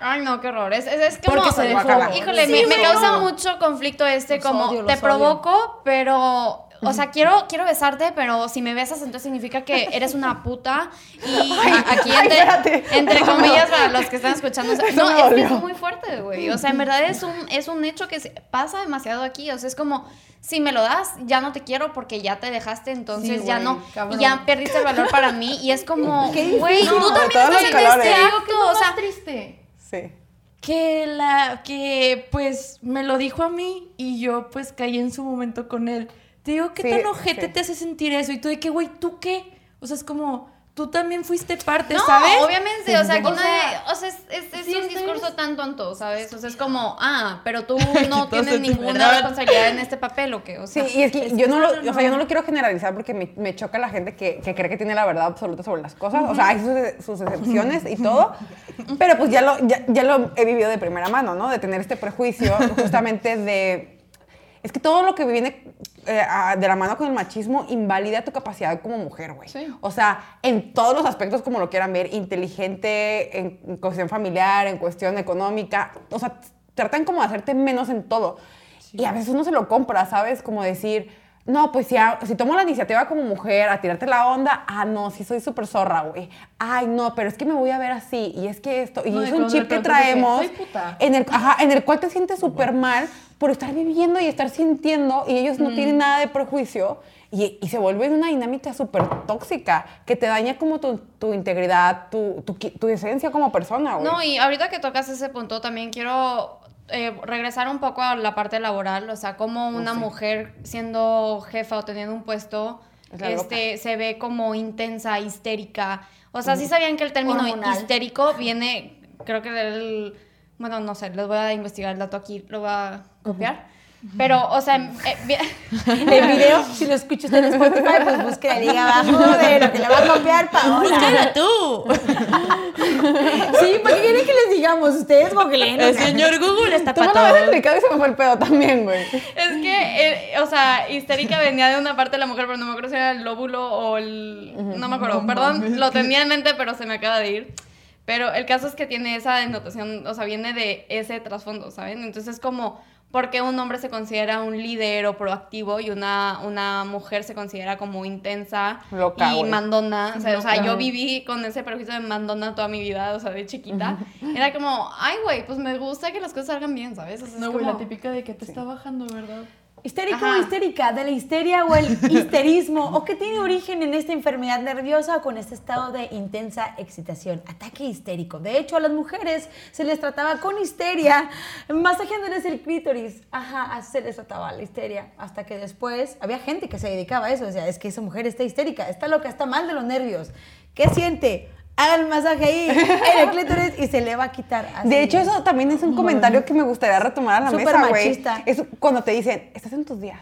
Ay, no, qué horror. Es, es, es como. Porque se dejó. Híjole, Sí, me, me causa mucho conflicto este, Los como odio, te odio. provoco, pero. O sea, quiero, quiero besarte, pero si me besas, entonces significa que eres una puta. Y a- aquí, entre, espérate. entre comillas, para los que están escuchando. o sea, Eso no, es que es muy fuerte, güey. O sea, en verdad es un, es un hecho que se- pasa demasiado aquí. O sea, es como. Si me lo das, ya no te quiero porque ya te dejaste, entonces Sí, ya no, cabrón. ya perdiste el valor para mí y es como, güey, No, tú también estás en este colores. acto, o sea, triste. Sí. que la que pues me lo dijo a mí y yo pues caí en su momento con él. Te digo, ¿qué Sí, tan ojete sí. te hace sentir eso? Y tú de que, güey, ¿tú qué? O sea, es como, tú también fuiste parte, No, ¿sabes? obviamente, o sea, aquí O sea, o sea, es, es- es sí un estoy- discurso tan tonto, ¿sabes? O sea, es como, ah, pero tú no tienes ninguna verdad. responsabilidad en este papel, ¿o qué? O Sí, sea, y es que yo no, lo, o sea, yo no lo quiero generalizar porque me, me choca la gente que, que cree que tiene la verdad absoluta sobre las cosas. O sea, hay sus, sus excepciones y todo. Pero pues ya lo, ya, ya lo he vivido de primera mano, ¿no? De tener este prejuicio justamente de... Es que todo lo que viene eh, a- de la mano con el machismo invalida tu capacidad como mujer, güey. Sí. O sea, en todos los aspectos como lo quieran ver, inteligente, en, en cuestión familiar, en cuestión económica. O sea, tratan como de hacerte menos en todo. Y a veces uno se lo compra, ¿sabes? Como decir, no, pues si, ha- si tomo la iniciativa como mujer a tirarte la onda, ah, no, sí soy súper zorra, güey. Ay, no, pero es que me voy a ver así, y es que esto, y No, es un chip que que, traemos "Soy puta". en el, ajá, en el cual te sientes súper mal por estar viviendo y estar sintiendo, y ellos no Mm. tienen nada de prejuicio, y, y se vuelve una dinámica súper tóxica, que te daña como tu, tu integridad, tu, tu, tu esencia como persona, güey. no, y ahorita que tocas ese punto, también quiero eh, regresar un poco a la parte laboral, o sea, como una mujer siendo jefa o teniendo un puesto, Es este, se ve como intensa, histérica. O sea, sí sabían que el término Hormonal. histérico viene, creo que del, bueno, no sé, les voy a investigar el dato aquí, lo voy a copiar. Pero, o sea, eh, El video, si lo escucha usted en Spotify, pues busque la liga abajo de lo que le va a copiar Paola. tú! Sí, ¿para qué quieren que les digamos? Ustedes googleen. El señor Google está Tú me para lo habías todo. explicado y se me fue el pedo también, güey. Es que, eh, o sea, histérica venía de una parte de la mujer, pero no me acuerdo si era el lóbulo o el... No me acuerdo, perdón, lo tenía en mente, pero se me acaba de ir. Pero el caso es que tiene esa denotación, o sea, viene de ese trasfondo, ¿saben? Entonces es como, ¿por qué un hombre se considera un líder o proactivo y una, una mujer se considera como intensa Loca, y mandona? O sea, o sea, yo viví con ese prejuicio de mandona toda mi vida, o sea, de chiquita. Era como, ay, güey, pues me gusta que las cosas salgan bien, ¿sabes? O sea, es No, güey, como- la típica de que te está bajando, ¿verdad? Histérico Ajá. o histérica, de la histeria o el histerismo, o que tiene origen en esta enfermedad nerviosa o con este estado de intensa excitación, ataque histérico. De hecho, a las mujeres se les trataba con histeria, masajeándoles el clítoris. Ajá, así se les trataba la histeria. Hasta que después había gente que se dedicaba a eso. O sea, es que esa mujer está histérica, está loca, está mal de los nervios. ¿Qué siente? Haga el masaje ahí en el clítoris y se le va a quitar. así. De hecho, eso también es un comentario que me gustaría retomar a la Súper mesa, güey. Es cuando te dicen, estás en tus días.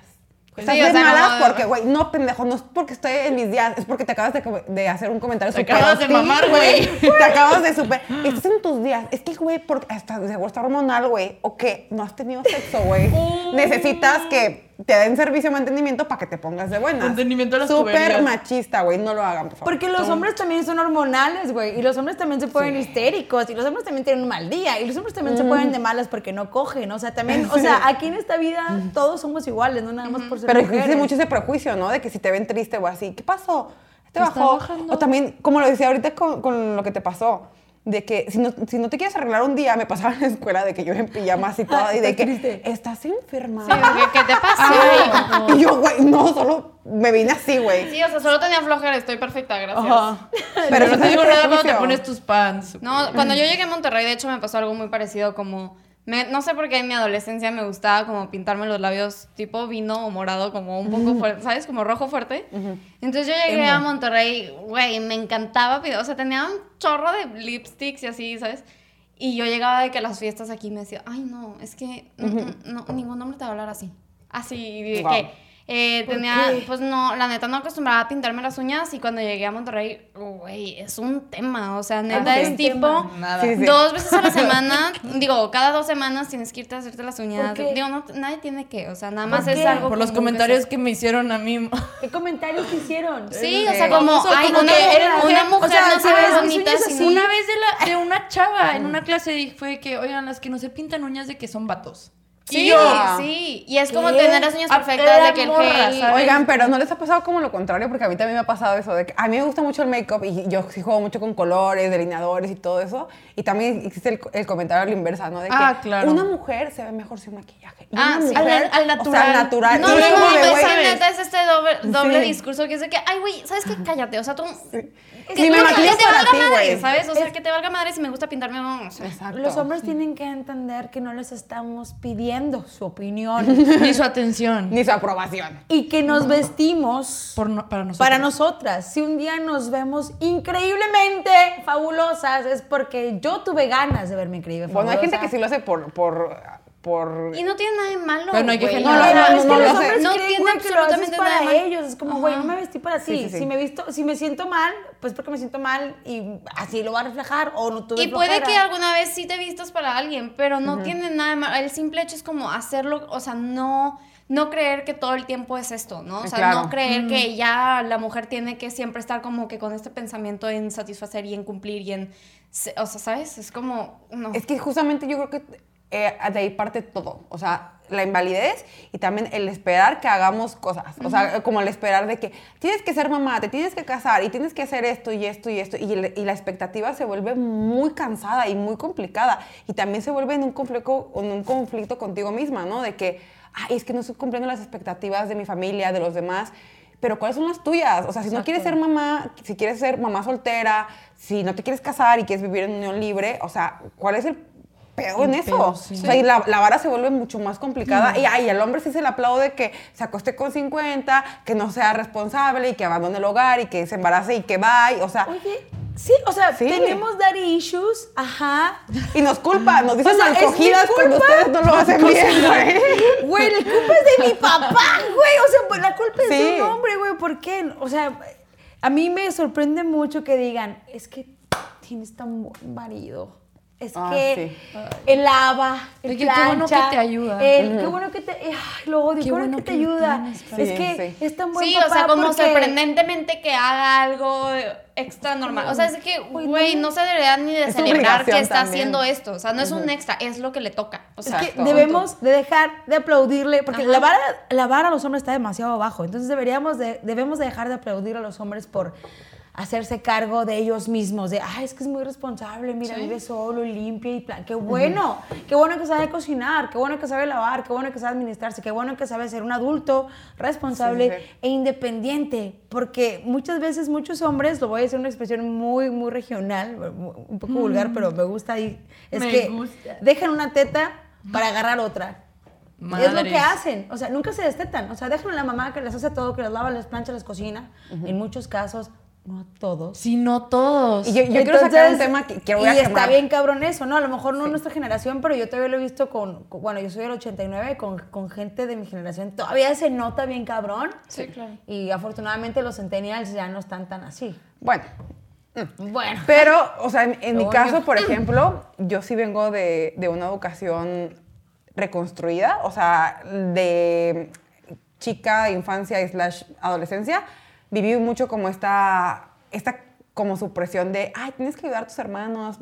Pues estás sí, o de sea, malas como- porque, güey, no, pendejo, no es porque estoy en mis días, es porque te acabas de, hacer un comentario Te súper acabas de mamar, güey. Te acabas de super... Estás en tus días. Es que, güey, porque hasta seguro está hormonal, güey, o que no has tenido sexo, güey. Necesitas que te den servicio de mantenimiento para que te pongas de buena. Mantenimiento de las Súper machista, güey, no lo hagan, por favor. Porque los hombres también son hormonales, güey, y los hombres también se ponen histéricos, y los hombres también tienen un mal día, y los hombres también se ponen de malas porque no cogen, o sea, también, o sea, aquí en esta vida todos somos iguales, no nada más por ser Pero mujeres. existe mucho ese prejuicio, ¿no? De que si te ven triste o así, ¿qué pasó? ¿Te bajó? O también, como lo decía ahorita con, con lo que te pasó, de que si no, si no te quieres arreglar un día, me pasaba en la escuela de que yo en pijamas y todo, y de que estás enferma. Sí, ¿qué, ¿qué te pasa? y yo, güey, no, solo me vine así, güey. Sí, o sea, solo tenía flojera, estoy perfecta, gracias. Pero no te digo nada cuando te pones tus pants. No, cuando yo llegué a Monterrey, de hecho, me pasó algo muy parecido como... Me, no sé por qué en mi adolescencia me gustaba como pintarme los labios tipo vino o morado, como un poco fuerte, ¿sabes? Como rojo fuerte. Entonces yo llegué a Monterrey, güey, me encantaba, o sea, tenía un chorro de lipsticks y así, ¿sabes? Y yo llegaba de que las fiestas aquí me decía, ay, no, es que no, no, ningún hombre te va a hablar así. Así, de Wow. que eh, tenía, pues no, la neta no acostumbraba a pintarme las uñas y cuando llegué a Monterrey, güey, es un tema, o sea, neta sí, es tipo. Sí, sí. dos veces a la semana, digo, cada dos semanas tienes que irte a hacerte las uñas. Digo, no, nadie tiene que, o sea, nada más ¿Por es qué? algo Por los comentarios se- que me hicieron a mí. ¿Qué comentarios te hicieron? Sí, Eh, o sea, como, una, que mujer, una mujer, mujer o sea, no se ah, ve bonita sin. Una vez de, la, de una chava en una clase fue que, oigan, las que no se pintan uñas de que son vatos. Sí, yo, sí, y es como ¿Qué? tener las uñas perfectas de que el gel... ¿sabes? Oigan, pero ¿no les ha pasado como lo contrario? Porque a mí también me ha pasado eso. De que a mí me gusta mucho el make-up y yo sí juego mucho con colores, delineadores y todo eso. Y también existe el, el comentario a la inversa, ¿no? De que Ah, claro. una mujer se ve mejor sin maquillaje. Ah, sí. mujer, Al- al O natural. sea, natural. No, no, es no, es güey, que neta es este doble, doble Sí. discurso que es de que, ay, güey, ¿sabes qué? Cállate, o sea, tú... Ni me no, que te para valga ti, madre, güey. ¿sabes? O sea, que te valga madre si me gusta pintarme, no, o sea, Exacto. Los hombres tienen que entender que no les estamos pidiendo su opinión Ni su atención. Ni su aprobación. y que nos vestimos Por no- para nosotros. para nosotras. Si un día nos vemos increíblemente fabulosas es porque yo tuve ganas de verme increíble. Bueno, hay gente que fabulosa. sí lo hace por... por, por Y no tiene nada de malo, Pero no hay que güey. No, no, No, no, es que no los No tiene absolutamente para nada malo. ellos. Es como, güey, no me vestí para ti. Sí, sí, sí. Si me visto, si me siento mal, pues porque me siento mal y así lo va a reflejar o no tuve Y puede que alguna vez sí te vistas para alguien, pero no tiene nada de malo. El simple hecho es como hacerlo, o sea, no, no creer que todo el tiempo es esto, ¿no? O sea, Claro. no creer que ya la mujer tiene que siempre estar como que con este pensamiento en satisfacer y en cumplir y en... O sea, ¿sabes? Es como... No. Es que justamente yo creo que eh, de ahí parte todo. O sea, la invalidez y también el esperar que hagamos cosas. O sea, como el esperar de que tienes que ser mamá, te tienes que casar y tienes que hacer esto y esto y esto. Y, la expectativa se vuelve muy cansada y muy complicada. Y también se vuelve en un conflicto, en un conflicto contigo misma, ¿no? De que, ay, es que no estoy cumpliendo las expectativas de mi familia, de los demás. Pero ¿cuáles son las tuyas? O sea, si no quieres ser mamá, si quieres ser mamá soltera, si no te quieres casar y quieres vivir en unión libre, o sea, ¿cuál es el pedo en eso? pedo, sí. O sea, y la, la vara se vuelve mucho más complicada. Y ay, al hombre sí se le aplaude que se acueste con 50, que no sea responsable y que abandone el hogar y que se embarace y que va. y, o sea, Oye, sí, o sea, Sí. tenemos daddy issues, ajá. y nos culpa, nos dicen O sea, malcogidas cuando ustedes no lo hacen bien, güey. Güey, la culpa es de mi papá, güey. O sea, pues la culpa es Sí. de un hombre, güey. ¿Por qué? O sea, a mí me sorprende mucho que digan, es que tienes tan buen marido. Es Ah, que sí. él lava, el que qué bueno plancha, que te ayuda. él- Qué bueno que te... Ay, lo odio. Qué Qué bueno bueno que te que ayuda. tienes, es sí, que sí. es tan buen Sí, papá o sea, como porque- sorprendentemente que haga algo extra normal. O sea, es que, Güey, güey, no. se debería ni de Es celebrar que está también. haciendo esto. O sea, no es un extra, es lo que le toca. O Es sea, que Exacto. debemos de dejar de aplaudirle, porque Ajá. la vara, la vara a los hombres está demasiado bajo. Entonces deberíamos de, debemos de dejar de aplaudir a los hombres por hacerse cargo de ellos mismos, de, ay, es que es muy responsable, mira, vive solo, limpia y plan. Qué bueno, qué bueno que sabe cocinar, qué bueno que sabe lavar, qué bueno que sabe administrarse, qué bueno que sabe ser un adulto responsable Sí, sí, sí. e independiente, porque muchas veces muchos hombres, lo voy a decir una expresión muy, muy regional, un poco vulgar, pero me gusta ahí, es Me que gusta. dejan una teta para agarrar otra. Es lo que hacen, o sea, nunca se destetan, o sea, dejan a la mamá que les hace todo, que les lava, les plancha, les cocina, en muchos casos, no a todos. Sí, no todos. Y yo, yo quiero sacar un tema que, que voy y a está quemar. bien cabrón eso, ¿no? A lo mejor no nuestra generación, pero yo todavía lo he visto con, con- bueno, yo soy del 89, con, con gente de mi generación, todavía se nota bien cabrón. Sí, claro. Y afortunadamente los centennials ya no están tan así. Bueno, Bueno. Pero, o sea, en, en mi caso, por ejemplo, yo sí vengo de, de una educación reconstruida, o sea, de chica, infancia slash adolescencia, viví mucho como esta, esta como supresión de, ay, tienes que ayudar a tus hermanos,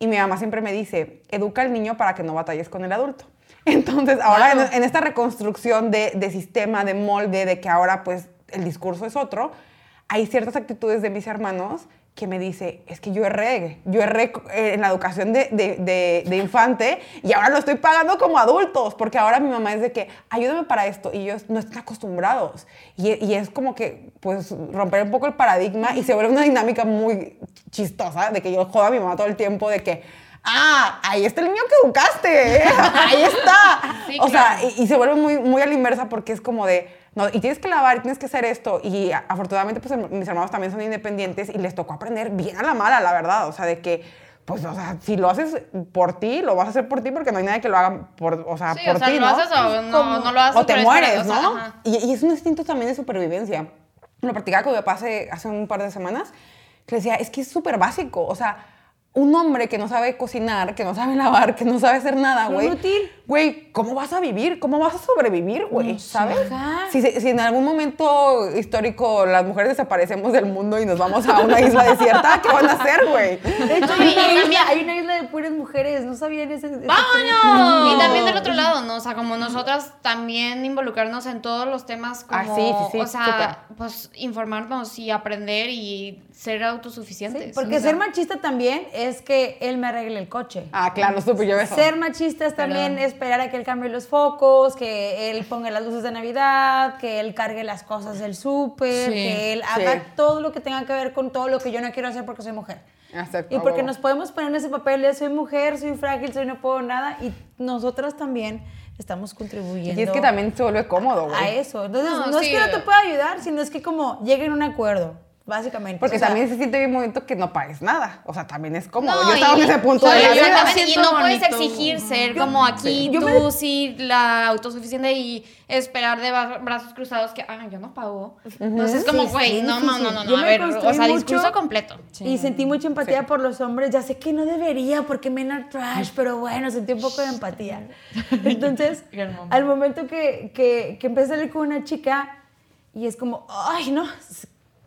y mi mamá siempre me dice, educa al niño para que no batalles con el adulto. Entonces, ahora en, esta reconstrucción de, de, sistema, de molde, de que ahora pues el discurso es otro, hay ciertas actitudes de mis hermanos que me dice, es que yo erré, yo erré eh, en la educación de, de, de, infante y ahora lo estoy pagando como adultos, porque ahora mi mamá es de que, ayúdame para esto, y ellos no están acostumbrados. Y, y, es como que, pues, romper un poco el paradigma y se vuelve una dinámica muy chistosa, de que yo jodo a mi mamá todo el tiempo, de que, ah, ahí está el niño que educaste, ¿eh? ahí está. o sea, y, y, se vuelve muy, muy a la inversa porque es como de, no, y tienes que lavar y tienes que hacer esto. Y afortunadamente, pues mis hermanos también son independientes y les tocó aprender bien a la mala, la verdad. O sea, de que, pues, o sea, si lo haces por ti, lo vas a hacer por ti porque no hay nadie que lo haga por, o sea, por o sea, ti, ¿no? Lo haces o no, no, lo haces O te mueres, ¿no? y, y, es un instinto también de supervivencia. Lo practicaba con mi papá hace, hace un par de semanas, que decía, es que es súper básico. O sea, un hombre que no sabe cocinar, que no sabe lavar, que no sabe hacer nada, güey. Güey, ¿cómo vas a vivir? ¿Cómo vas a sobrevivir, güey? ¿Sabes? Si, si, en algún momento histórico las mujeres desaparecemos del mundo y nos vamos a una isla desierta, ¿qué van a hacer, güey? De hecho, hay, una isla, hay una isla de puras mujeres, no sabían ese. ¡Vámonos! Y también del otro lado, ¿no? O sea, como nosotras también involucrarnos en todos los temas como. Ah, sí, sí, sí. O sea, pues informarnos y aprender y ser autosuficientes. porque ser machista también es que él me arregle el coche. Ah, claro, supe yo eso. Ser machista es también esperar a que él cambie los focos, que él ponga las luces de Navidad, que él cargue las cosas del súper, que él haga todo lo que tenga que ver con todo lo que yo no quiero hacer porque soy mujer. Acepto, y porque nos podemos poner en ese papel de soy mujer, soy frágil, soy no puedo nada, y nosotras también estamos contribuyendo. Y es que también se vuelve cómodo, güey. A eso. Entonces, no, es que no te pueda ayudar, sino es que como lleguen a un acuerdo básicamente. Porque también se siente bien momento que no pagues nada. O sea, también es cómodo. yo estaba en ese punto de la vida. Y no puedes exigir ser como aquí tú, sí, la autosuficiente y esperar de brazos cruzados que, ah, yo no pago. Entonces es como, güey, no, no, no, no, a ver, o sea, discurso completo. Y sentí mucha empatía por los hombres. Ya sé que no debería porque men are trash, pero bueno, sentí un poco de empatía. Entonces, al momento que, que, que empecé a salir con una chica y es como, ay, no,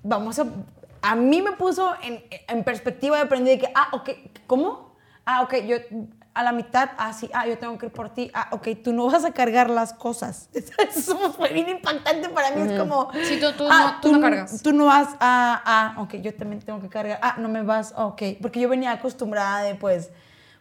vamos a... A mí me puso en, en perspectiva de aprender que, ah, ok, ¿cómo? Ah, ok, yo a la mitad, ah, sí, ah, yo tengo que ir por ti, ah, ok, tú no vas a cargar las cosas. Eso fue bien impactante para mí, es como... Sí, tú, tú, ah, no, tú, no cargas. Tú no vas, ah, ah, ok, yo también tengo que cargar, ah, no me vas, ok, porque yo venía acostumbrada de, pues,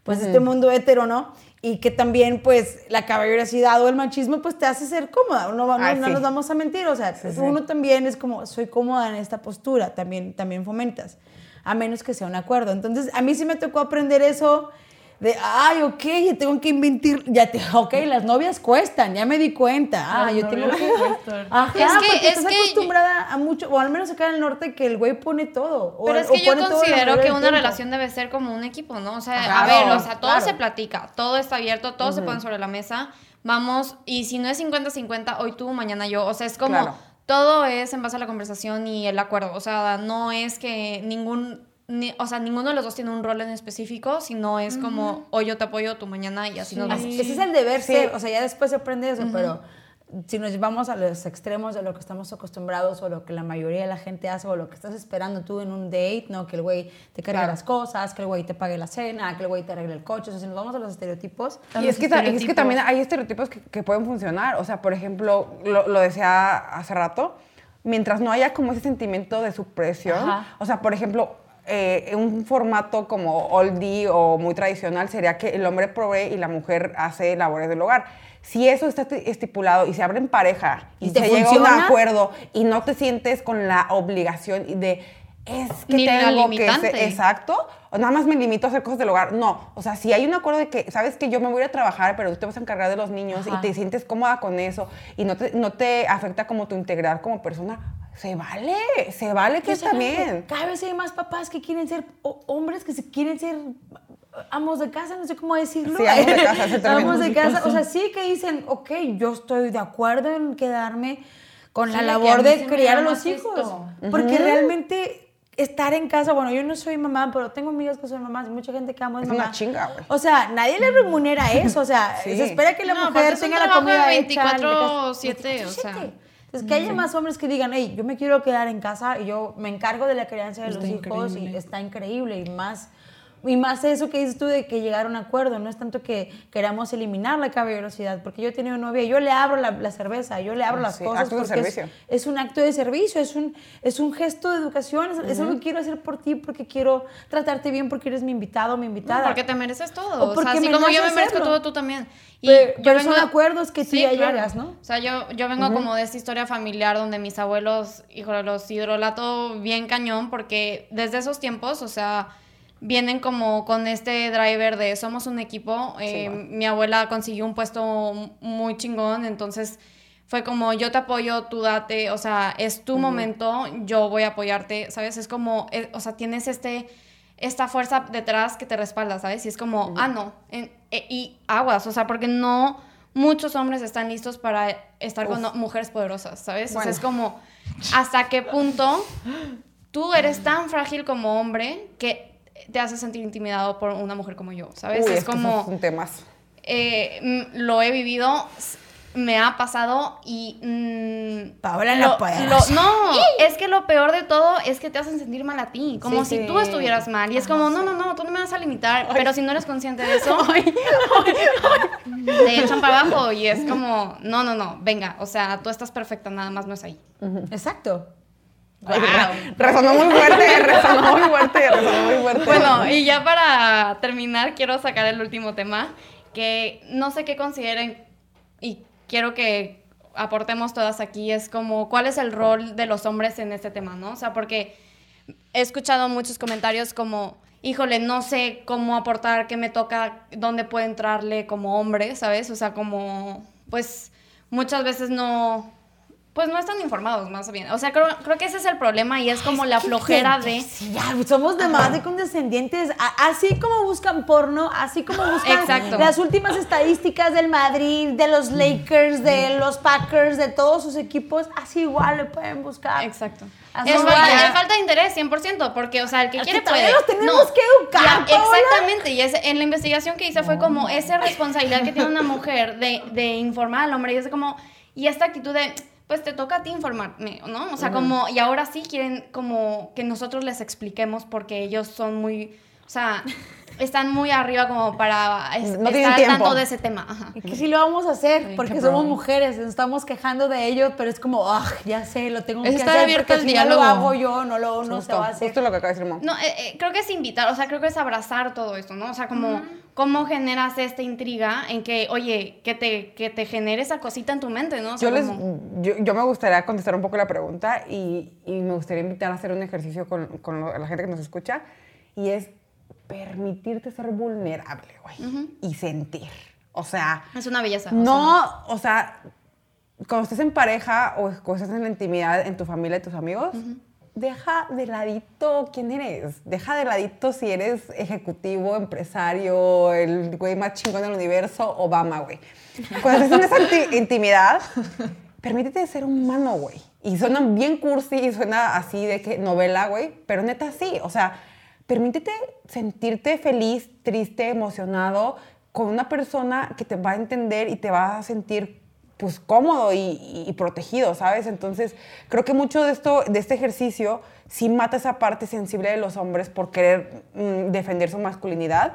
pues, este mundo hetero, ¿no? Y que también pues la caballerosidad o el machismo pues te hace ser cómoda, no, no, no nos vamos a mentir, o sea, uno también es como soy cómoda en esta postura, también, también fomentas, a menos que sea un acuerdo. Entonces a mí sí me tocó aprender eso de, ay, ok, ya tengo que inventar, ya te, ok, las novias cuestan, ya me di cuenta, ah, yo tengo que... Ajá, es que, porque es estás acostumbrada a mucho, o al menos acá en el norte, que el güey pone todo. Pero es que yo considero que una relación debe ser como un equipo, ¿no? O sea, a ver, o sea, todo se platica, todo está abierto, todo se pone sobre la mesa, vamos, y si no es 50-50, hoy tú, mañana yo, o sea, es como... Todo es en base a la conversación y el acuerdo. O sea, no es que ningún o sea, ninguno de los dos tiene un rol en específico, sino es como, hoy yo te apoyo, tú mañana y así nos vamos. Ese es el deber ser, o sea, ya después se aprende eso, pero si nos vamos a los extremos de lo que estamos acostumbrados o lo que la mayoría de la gente hace o lo que estás esperando tú en un date, ¿no? Que el güey te cargue las cosas, que el güey te pague la cena, que el güey te arregle el coche, o sea, si nos vamos a los estereotipos. Y es que, es que también hay estereotipos que, que, pueden funcionar, o sea, por ejemplo, lo, lo decía hace rato, mientras no haya como ese sentimiento de supresión, o sea, por ejemplo, eh, un formato como oldie o muy tradicional sería que el hombre provee y la mujer hace labores del hogar. Si eso está estipulado y se abre en pareja y, se llega a un acuerdo y no te sientes con la obligación de es que Ni tengo que exacto, o nada más me limito a hacer cosas del hogar. No, o sea, si hay un acuerdo de que sabes que yo me voy a trabajar, pero tú te vas a encargar de los niños y te sientes cómoda con eso y no te, no te afecta como tu integrar como persona, se vale, se vale que está bien. Cada vez hay más papás que quieren ser hombres que se quieren ser amos de casa, no sé cómo decirlo. Sí, amos de casa, Amos de casa, o sea, sí que dicen, ok, yo estoy de acuerdo en quedarme con la labor de criar a los hijos. Porque realmente estar en casa, bueno, yo no soy mamá, pero tengo amigas que son mamás y mucha gente que amo es, es mamá. una chinga, güey. O sea, nadie le remunera eso, o sea, se espera que la mujer tenga la comida 24 7, o sea. Entonces, que haya más hombres que digan, hey, yo me quiero quedar en casa y yo me encargo de la crianza de los hijos y está increíble y más y más eso que dices tú de que llegar a un acuerdo, no es tanto que queramos eliminar la caballerosidad, porque yo tenía una novia, yo le abro la, cerveza, yo le abro ah, las cosas. Acto de servicio. Es, un acto de servicio, es un, es un gesto de educación, es, algo que quiero hacer por ti porque quiero tratarte bien porque eres mi invitado, mi invitada. porque te mereces todo. O, sea, así como yo me merezco todo, tú también. Y pero, yo son acuerdos que sí, ya llegas, ¿no? O sea, yo, yo vengo como de esta historia familiar donde mis abuelos, híjole, los hidrolato bien cañón porque desde esos tiempos, o sea vienen como con este driver de somos un equipo. Eh, mi abuela consiguió un puesto muy chingón, entonces fue como yo te apoyo, tú date, o sea, es tu momento, yo voy a apoyarte, ¿sabes? Es como, eh, o sea, tienes este, esta fuerza detrás que te respalda, ¿sabes? Y es como, ah, no, e, y aguas, o sea, porque no muchos hombres están listos para estar con mujeres poderosas, ¿sabes? O sea, es como, ¿hasta qué punto tú eres tan frágil como hombre que te hace sentir intimidado por una mujer como yo, ¿sabes? es, como... Es un temazo. Eh, lo he vivido, me ha pasado y... Mm, Paola no puede. no, es que lo peor de todo es que te hacen sentir mal a ti, como si tú estuvieras mal. Y es como, no, no, no, tú no me vas a limitar, pero si no eres consciente de eso, te echan para abajo y es como, no, no, no, venga, o sea, tú estás perfecta, nada más no es ahí. Exacto. Wow. Resonó muy fuerte, resonó muy fuerte, resonó muy fuerte. Bueno, y ya para terminar, quiero sacar el último tema, que no sé qué consideren y quiero que aportemos todas aquí, es como, ¿cuál es el rol de los hombres en este tema, no? O sea, porque he escuchado muchos comentarios como, híjole, no sé cómo aportar, qué me toca, dónde puedo entrarle como hombre, ¿sabes? O sea, como, pues, muchas veces no pues no están informados más bien. O sea, creo, creo que ese es el problema y es como la flojera de... Sí, ya, somos demás de condescendientes. Así como buscan porno, así como buscan las últimas estadísticas del Madrid, de los Lakers, de los Packers, de todos sus equipos, así igual le pueden buscar. Exacto. es, falta, de interés, 100%, porque, o sea, el que quiere puede. los tenemos que educar. exactamente, y es, en la investigación que hice fue como esa responsabilidad que tiene una mujer de, de informar al hombre, y es como, y esta actitud de pues te toca a ti informarme, ¿no? O sea, como, y ahora sí quieren como que nosotros les expliquemos porque ellos son muy, o sea, están muy arriba como para estar tanto de ese tema. Ajá. Que sí lo vamos a hacer, porque somos mujeres, nos estamos quejando de ello, pero es como, ah, ya sé, lo tengo que hacer, abierto el si no lo hago yo, no lo no se va a hacer. Justo lo que acaba de decir, No, eh, eh, creo que es invitar, o sea, creo que es abrazar todo esto, ¿no? O sea, como cómo generas esta intriga en que, oye, que te, que te genere esa cosita en tu mente, ¿no? yo, les, yo, me gustaría contestar un poco la pregunta y, y, me gustaría invitar a hacer un ejercicio con, con la gente que nos escucha y es permitirte ser vulnerable, güey, y sentir. O sea... Es una belleza. No, o sea, cuando estés en pareja o cuando estés en la intimidad en tu familia y tus amigos, deja de ladito quién eres. Deja de ladito si eres ejecutivo, empresario, el güey más chingón del universo, Obama, güey. Cuando estés en esa intimidad, permítete ser humano, güey. Y suena bien cursi y suena así de que novela, güey, pero neta sí. O sea, permítete sentirte feliz, triste, emocionado con una persona que te va a entender y te va a sentir pues cómodo y, protegido, ¿sabes? Entonces, creo que mucho de esto, de este ejercicio, sí mata esa parte sensible de los hombres por querer mm, defender su masculinidad.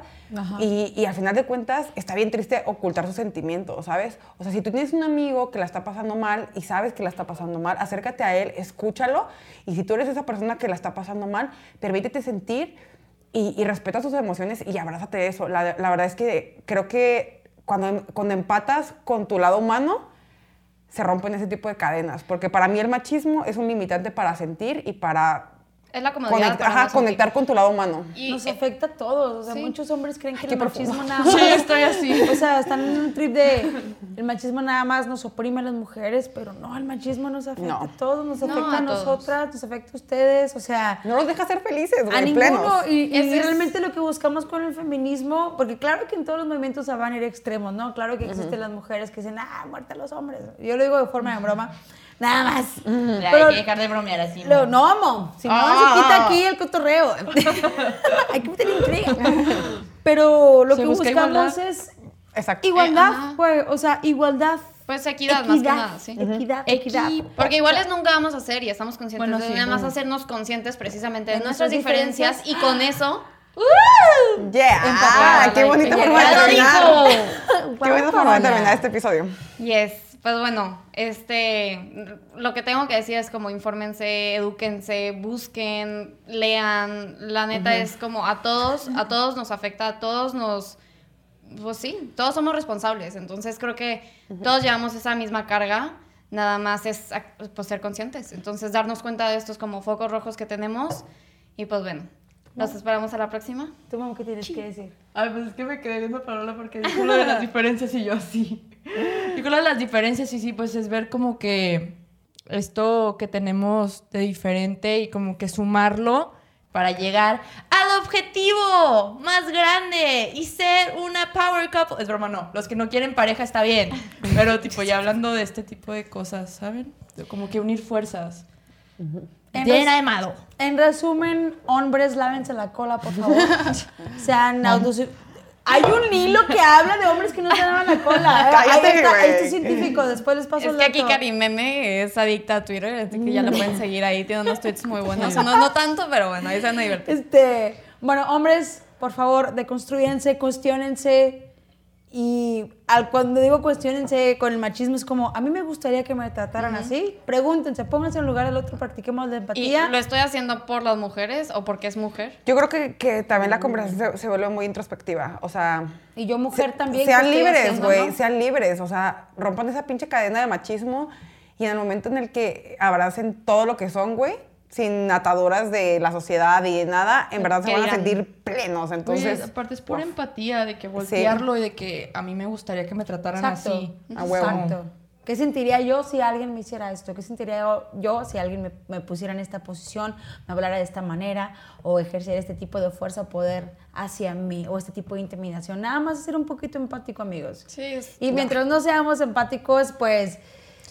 Y, y, al final de cuentas, está bien triste ocultar sus sentimientos, ¿sabes? O sea, si tú tienes un amigo que la está pasando mal y sabes que la está pasando mal, acércate a él, escúchalo. Y si tú eres esa persona que la está pasando mal, permítete sentir y, y respeta sus emociones y abrázate de eso. La, la verdad es que creo que cuando, cuando empatas con tu lado humano, se rompen ese tipo de cadenas, porque para mí el machismo es un limitante para sentir y para es la comodidad. ajá, conectar con tu lado humano. Y nos afecta a todos. O sea, muchos hombres creen que el machismo nada más. Sí, estoy así. O sea, están en un trip de. El machismo nada más nos oprime a las mujeres, pero no, el machismo nos afecta a todos. Nos afecta a, nosotras, nos afecta a ustedes. O sea. No nos deja ser felices, güey, A ninguno. Y, y realmente lo que buscamos con el feminismo. Porque claro que en todos los movimientos van a ir extremos, ¿no? Claro que existen las mujeres que dicen, ah, muerte a los hombres. Yo lo digo de forma de broma. Nada más. Pero, hay que dejar de bromear así. ¿no? no, amo. Si no, se ah. quita aquí el cotorreo. hay que meter intriga. Pero lo que buscamos es Exacto. igualdad, pues, o sea, igualdad. Pues equidad, más que nada, sí. Equidad, equidad. Porque iguales nunca vamos a hacer y estamos conscientes bueno, de nada más hacernos conscientes precisamente de, nuestras diferencias, y con eso ¡Uh! Yeah. qué bonita forma de terminar. qué bonita forma de terminar este episodio. Yes. Pues bueno, este, lo que tengo que decir es como infórmense, edúquense, busquen, lean. La neta es como a todos, a todos nos afecta, a todos nos, pues sí, todos somos responsables. Entonces creo que todos llevamos esa misma carga. Nada más es pues, ser conscientes. Entonces darnos cuenta de estos como focos rojos que tenemos. Y pues bueno, nos esperamos a la próxima. ¿Tú, mamá, qué tienes que decir? Ay, pues es que me quedé viendo Parola porque dijo lo de las diferencias y yo así. Dijo lo de las diferencias y sí, pues es ver como que esto que tenemos de diferente y como que sumarlo para llegar al objetivo más grande y ser una power couple. Es broma, no. Los que no quieren pareja está bien. Pero tipo, ya hablando de este tipo de cosas, ¿saben? Como que unir fuerzas. Tiene de En resumen, hombres, lávense la cola, por favor. Sean. Hay un hilo que habla de hombres que no se lavan la cola. Cállate, Ahí está, este científico, después les paso es el Es que aquí Karimeme es adicta a Twitter, así que ya lo pueden seguir ahí, tiene unos tweets muy buenos. no, no tanto, pero bueno, ahí se van a divertir. Este, bueno, hombres, por favor, deconstruyense, cuestionense, y al, cuando digo cuestionense con el machismo, es como, a mí me gustaría que me trataran así. Pregúntense, pónganse en lugar del otro, practiquemos la empatía. ¿Y lo estoy haciendo por las mujeres o porque es mujer? Yo creo que, que también la conversación se, vuelve muy introspectiva. O sea. Y yo, mujer, también. Sean libres, güey, sean libres. O sea, rompan esa pinche cadena de machismo y en el momento en el que abracen todo lo que son, güey sin ataduras de la sociedad y de nada, en verdad se van a sentir plenos. Entonces, aparte es pura empatía de que voltearlo y de que a mí me gustaría que me trataran así. A huevo. Exacto. ¿Qué sentiría yo si alguien me hiciera esto? ¿Qué sentiría yo, si alguien me, pusiera en esta posición, me hablara de esta manera o ejercer este tipo de fuerza o poder hacia mí o este tipo de intimidación? Nada más ser un poquito empático, amigos. Sí. y mientras no seamos empáticos, pues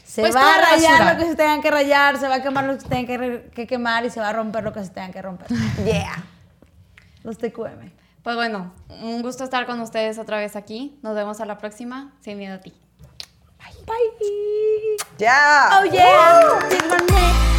se pues va a rayar lo que se tengan que rayar, se va a quemar lo que se tengan que, quemar y se va a romper lo que se tengan que romper. Yeah. Los TQM. Pues bueno, un gusto estar con ustedes otra vez aquí. Nos vemos a la próxima. Sin miedo a ti. Bye. Bye. Yeah. Oh yeah.